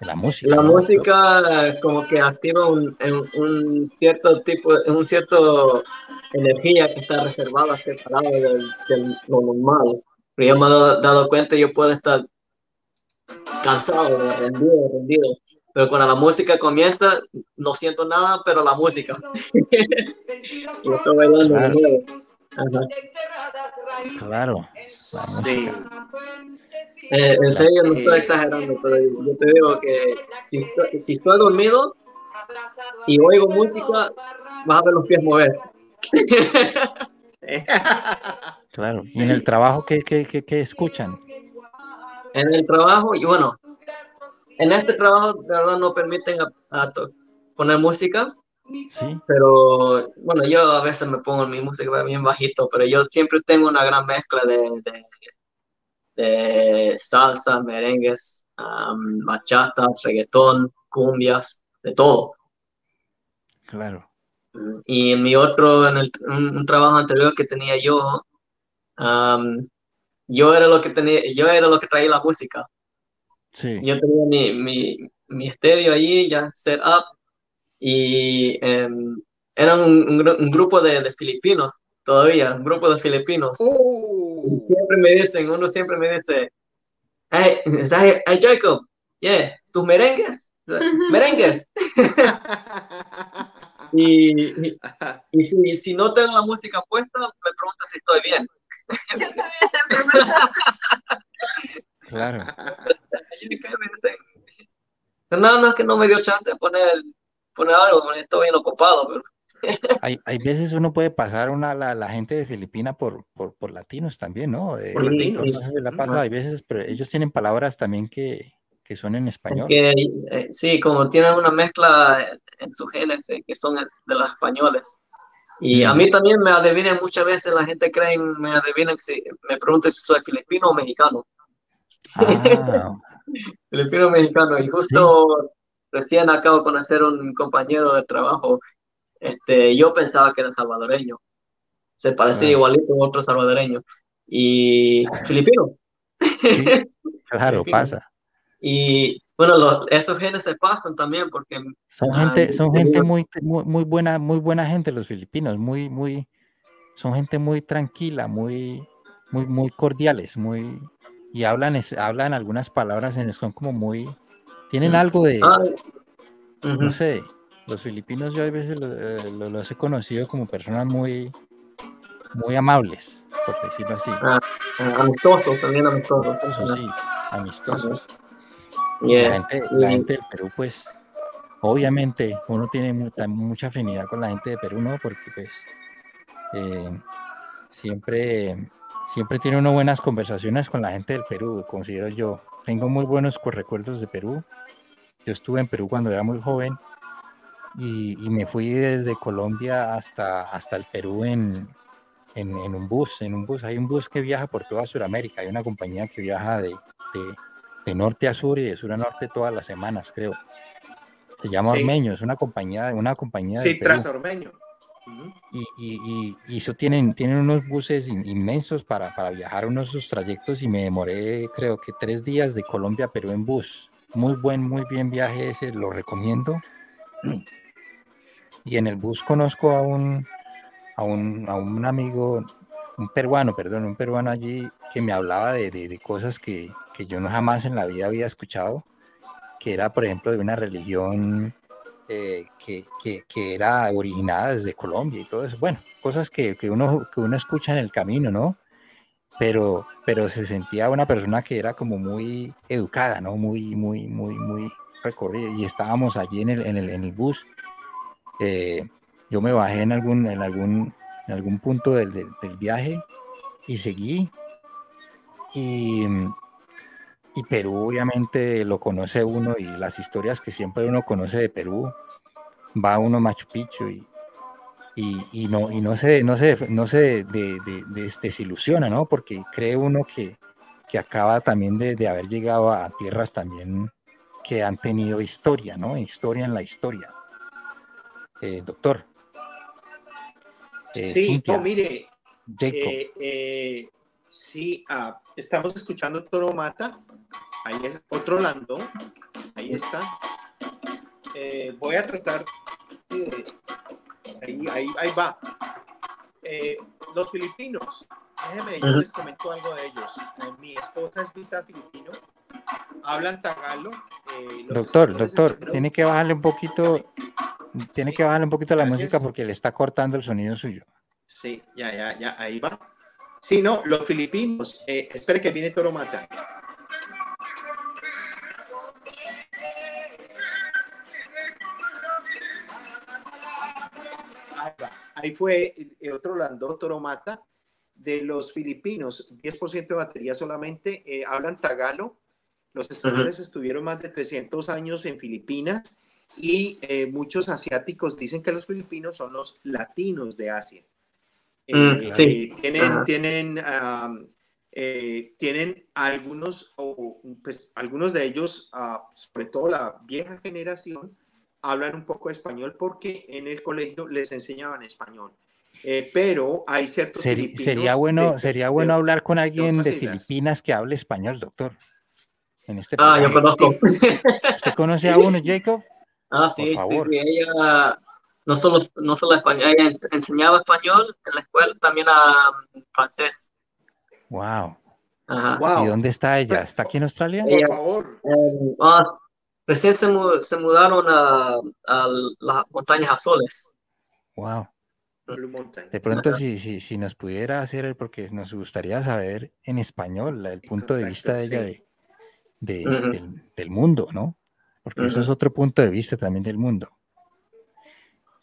de la música. La música como que activa un, un cierto tipo, un cierto energía que está reservada, separada del, del lo normal. Pero yo me he dado, cuenta, yo puedo estar cansado, rendido, rendido. Pero cuando la música comienza, no siento nada, pero la música. yo estoy bailando claro. de nuevo. Claro. Sí. Eh, en serio, no estoy exagerando, pero yo te digo que si estoy, si estoy dormido y oigo música, vas a ver los pies mover. Claro. ¿Y en el trabajo qué, qué, qué, escuchan? En el trabajo, y bueno, en este trabajo de verdad no permiten a, poner música. Sí. Pero bueno, yo a veces me pongo mi música bien bajito, pero yo siempre tengo una gran mezcla de, de, salsa, merengues, um, bachatas, reggaetón, cumbias, de todo. Claro. Y en mi otro, en el, un, trabajo anterior que tenía yo, yo era lo que tenía, yo era lo que traía la música. Sí. Yo tenía mi, mi, mi estéreo allí ya set up y um, eran un, un, grupo de, de, filipinos todavía, un grupo de filipinos. Oh. Y siempre me dicen, uno siempre me dice, hey, hey Jacob, yeah, tus merengues, merengues. Y, y, si, si, no tengo la música puesta, me preguntas si estoy bien. claro. No, no es que no me dio chance de poner, poner algo, estoy bien ocupado, pero... hay, hay veces uno puede pasar una, la, la gente de Filipina por, por, por latinos también, ¿no? por latinos. la pasa, hay veces, pero ellos tienen palabras también que, que son en español. Eh, sí, como tienen una mezcla en sus genes que son de los españoles. Y a mí también me adivinan muchas veces, la gente cree, me adivinan si me preguntan si soy filipino o mexicano. Ah. filipino o mexicano. Y justo recién acabo de conocer un compañero de trabajo este, yo pensaba que era salvadoreño. Se parecía igualito a otro salvadoreño. Y filipino. Sí, claro, pasa. Y bueno, esos genes se pasan también porque son gente, son gente muy, muy, buena, muy buena gente los filipinos, muy, muy, son gente muy tranquila, muy, muy, muy cordiales, muy y hablan, hablan algunas palabras en son como muy, tienen mm. algo de, no sé, los filipinos yo a veces eh, los, he conocido como personas muy, muy amables, por decirlo así. Ah, amistosos, también amistosos. sí, amistosos. La, gente, la gente del Perú, pues, obviamente uno tiene mucha, afinidad con la gente de Perú, ¿no? Porque pues eh, siempre, siempre tiene uno buenas conversaciones con la gente del Perú, considero yo. Tengo muy buenos recuerdos de Perú. Yo estuve en Perú cuando era muy joven y, me fui desde Colombia hasta, hasta el Perú en, en, un bus, en un bus. Hay un bus que viaja por toda Sudamérica, hay una compañía que viaja de, de, norte a sur y de sur a norte todas las semanas, creo. Se llama Ormeño, es una compañía, una compañía Sí, tras Ormeño. Y, y, y, eso tienen, tienen unos buses inmensos para, para viajar unos de sus trayectos y me demoré creo que tres días de Colombia a Perú en bus. Muy buen, muy bien viaje ese, lo recomiendo. Y en el bus conozco a un, a un, a un amigo, un peruano, perdón, un peruano allí que me hablaba de, de, cosas que, que, yo no jamás en la vida había escuchado, que era, por ejemplo, de una religión eh, que, que, que, era originada desde Colombia y todo eso. Bueno, cosas que, que, uno, que uno escucha en el camino, ¿no? Pero, pero se sentía una persona que era como muy educada, ¿no? Muy, muy, muy, muy recorrida. Y estábamos allí en el, en el, en el bus eh, yo me bajé en algún, en algún, en algún punto del, del, viaje y seguí. Y, y, Perú obviamente lo conoce uno y las historias que siempre uno conoce de Perú, va uno a Machu Picchu y, y, y no, y no se, no se, no se de, de, desilusiona, ¿no? Porque cree uno que, que acaba también de, haber llegado a tierras también que han tenido historia, ¿no? Historia en la historia. Eh, doctor. Eh, sí, mire, eh, sí, ah, estamos escuchando Toro Mata, ahí es otro Lando, ahí está. voy a tratar, ahí, ahí, ahí va. los filipinos, déjeme, yo les comento algo de ellos. mi esposa es mitad filipino, hablan tagalo. doctor, doctor, tiene que bajarle un poquito tiene que bajarle un poquito la música porque le está cortando el sonido suyo. Sí, ya, ya, ya, ahí va. Sí, no, los filipinos, eh, espere que viene Toro Mata. Ahí, fue eh, otro Lando Toromata de los filipinos, 10% de batería solamente, eh, hablan tagalo. Los españoles estuvieron más de 300 años en Filipinas y eh, muchos asiáticos dicen que los filipinos son los latinos de Asia. Eh, mm, sí. tienen, tienen, tienen algunos, pues algunos de ellos, ah, sobre todo la vieja generación, hablan un poco español porque en el colegio les enseñaban español. pero hay ciertos sería bueno sería bueno hablar con alguien de, Filipinas que hable español doctor en este ah yo conozco usted conoce a uno Jacob Ah, sí, sí, sí, ella no solo, no solo español, ella enseñaba español en la escuela, también a um, francés. Wow. ¿Y dónde está ella? ¿Está aquí en Australia? Por favor. Eh, ah, recién se, se mudaron a, a, las montañas azules. Wow. De pronto, si, si, si, nos pudiera hacer, porque nos gustaría saber en español el punto de vista de ella de, de, del, del, mundo, ¿no? porque eso es otro punto de vista también del mundo.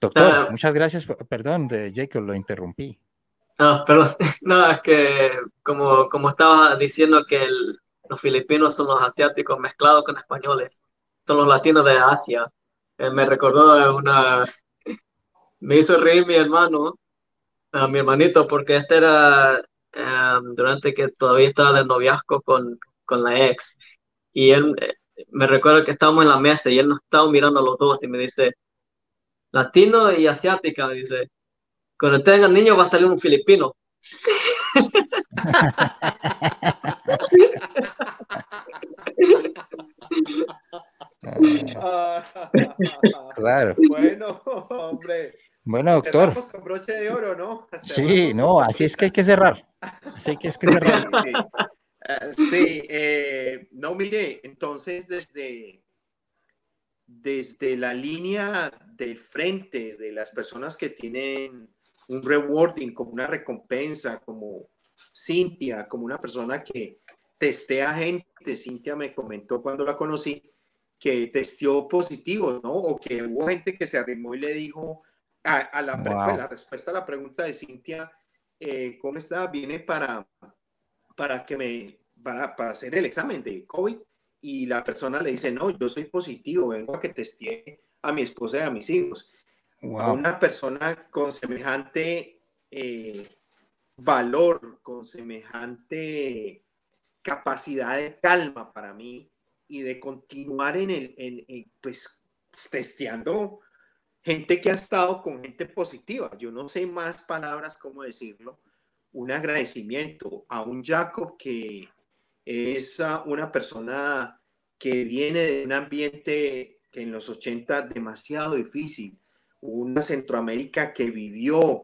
Doctor, ah. muchas gracias, perdón, Jacob, lo interrumpí. No, perdón, no, es que como, como estaba diciendo que los filipinos son los asiáticos mezclados con españoles, son los latinos de Asia. Eh, me recordó de una, me hizo reír mi hermano, a mi hermanito, porque este era em, durante que todavía estaba de noviazgo con, con la ex. Y él, me recuerdo que estábamos en la mesa y él nos estaba mirando a los dos y me dice, latino y asiática, dice. Cuando tengan niños va a salir un filipino. claro. Bueno, hombre. Bueno, doctor. con broche de oro, ¿no? sí, no, así es que hay que cerrar. Así que es que cerrar. Sí, eh, no, mire, entonces desde, desde la línea del frente de las personas que tienen un rewarding, como una recompensa, como Cintia, como una persona que testea gente, Cintia me comentó cuando la conocí, que testió positivo, ¿no? O que hubo gente que se arrimó y le dijo a, la, la, respuesta a la pregunta de Cintia, eh, ¿cómo está? Viene para, para que me, para, para hacer el examen de COVID y la persona le dice, no, yo soy positivo, vengo a que testee a mi esposa y a mis hijos. Una persona con semejante eh, valor, con semejante capacidad de calma para mí y de continuar en el, en, pues, testeando gente que ha estado con gente positiva. Yo no sé más palabras cómo decirlo. Un agradecimiento a un Jacob que es una persona que viene de un ambiente en los 80 demasiado difícil, una Centroamérica que vivió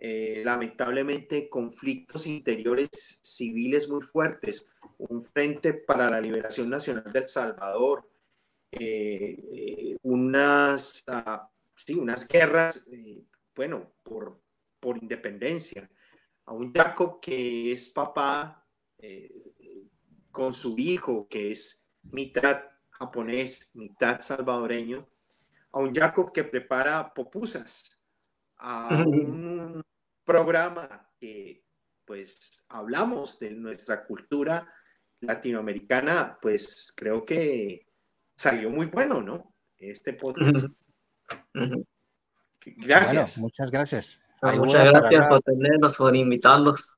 eh, lamentablemente conflictos interiores civiles muy fuertes, un frente para la liberación nacional del Salvador, eh, eh, unas, ah, sí, unas guerras, bueno, por, por independencia, a un Jacob que es papá con su hijo, que es mitad japonés, mitad salvadoreño, a un Jacob que prepara popusas, a un programa que pues hablamos de nuestra cultura latinoamericana, pues creo que salió muy bueno, ¿no? Este podcast. Gracias. muchas gracias. Ah, muchas gracias por tenernos, por invitarnos.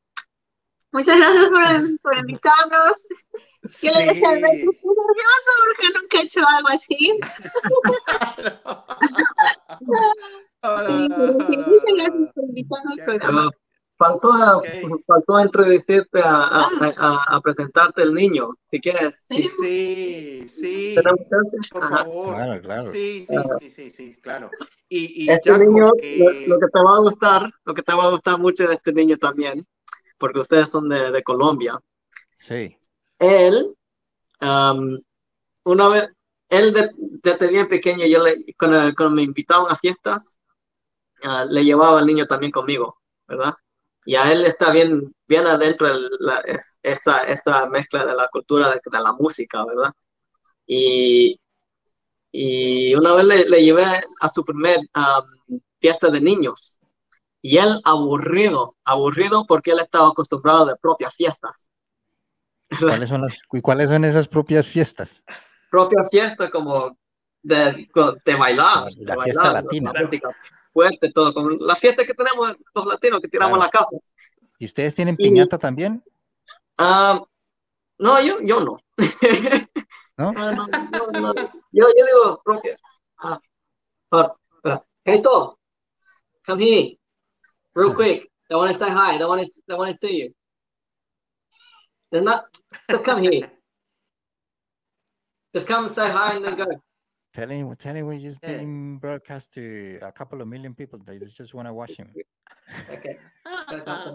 Muchas gracias por, por invitarnos. Sí. Yo le decía, estoy nervioso porque nunca he hecho algo así. muchas gracias por invitarnos al programa. Faltó, faltó introducirte a, a, a, a, presentarte el niño, si quieres. Sí, sí. ¿Tenemos chance? Por favor. Claro, claro. Sí, sí, sí, sí, sí, claro. Y, y este niño, eh... lo, lo, que te va a gustar, lo que te va a gustar mucho de este niño también, porque ustedes son de, de Colombia. Sí él, um, una vez, él desde bien pequeño, yo le, cuando, me invitaban a fiestas, uh, le llevaba al niño también conmigo, ¿verdad? Y a él está bien, bien adentro la, esa, esa mezcla de la cultura de, la música, ¿verdad? Y, y una vez le, le, llevé a su primer um, fiesta de niños. Y él aburrido, aburrido porque él estaba acostumbrado de propias fiestas. ¿Cuáles son, las, ¿Y cuáles son esas propias fiestas? Propias fiestas como de, de bailar. La, de fiesta bailar, latina. La música fuerte, todo. Como la fiesta que tenemos los latinos, que tiramos claro. las casas. ¿Y ustedes tienen piñata y, también? Uh, no, yo, yo no. ¿No? no, no, no, no. Yo, yo digo propia. Ah, but, but, Kaito, come here, real quick. They want to say hi. They want to, they want to see you. They're not. Just come here. Just come and say hi and then go. Telling, telling we're just yeah. being broadcast to a couple of million people. They just want to watch him. Okay.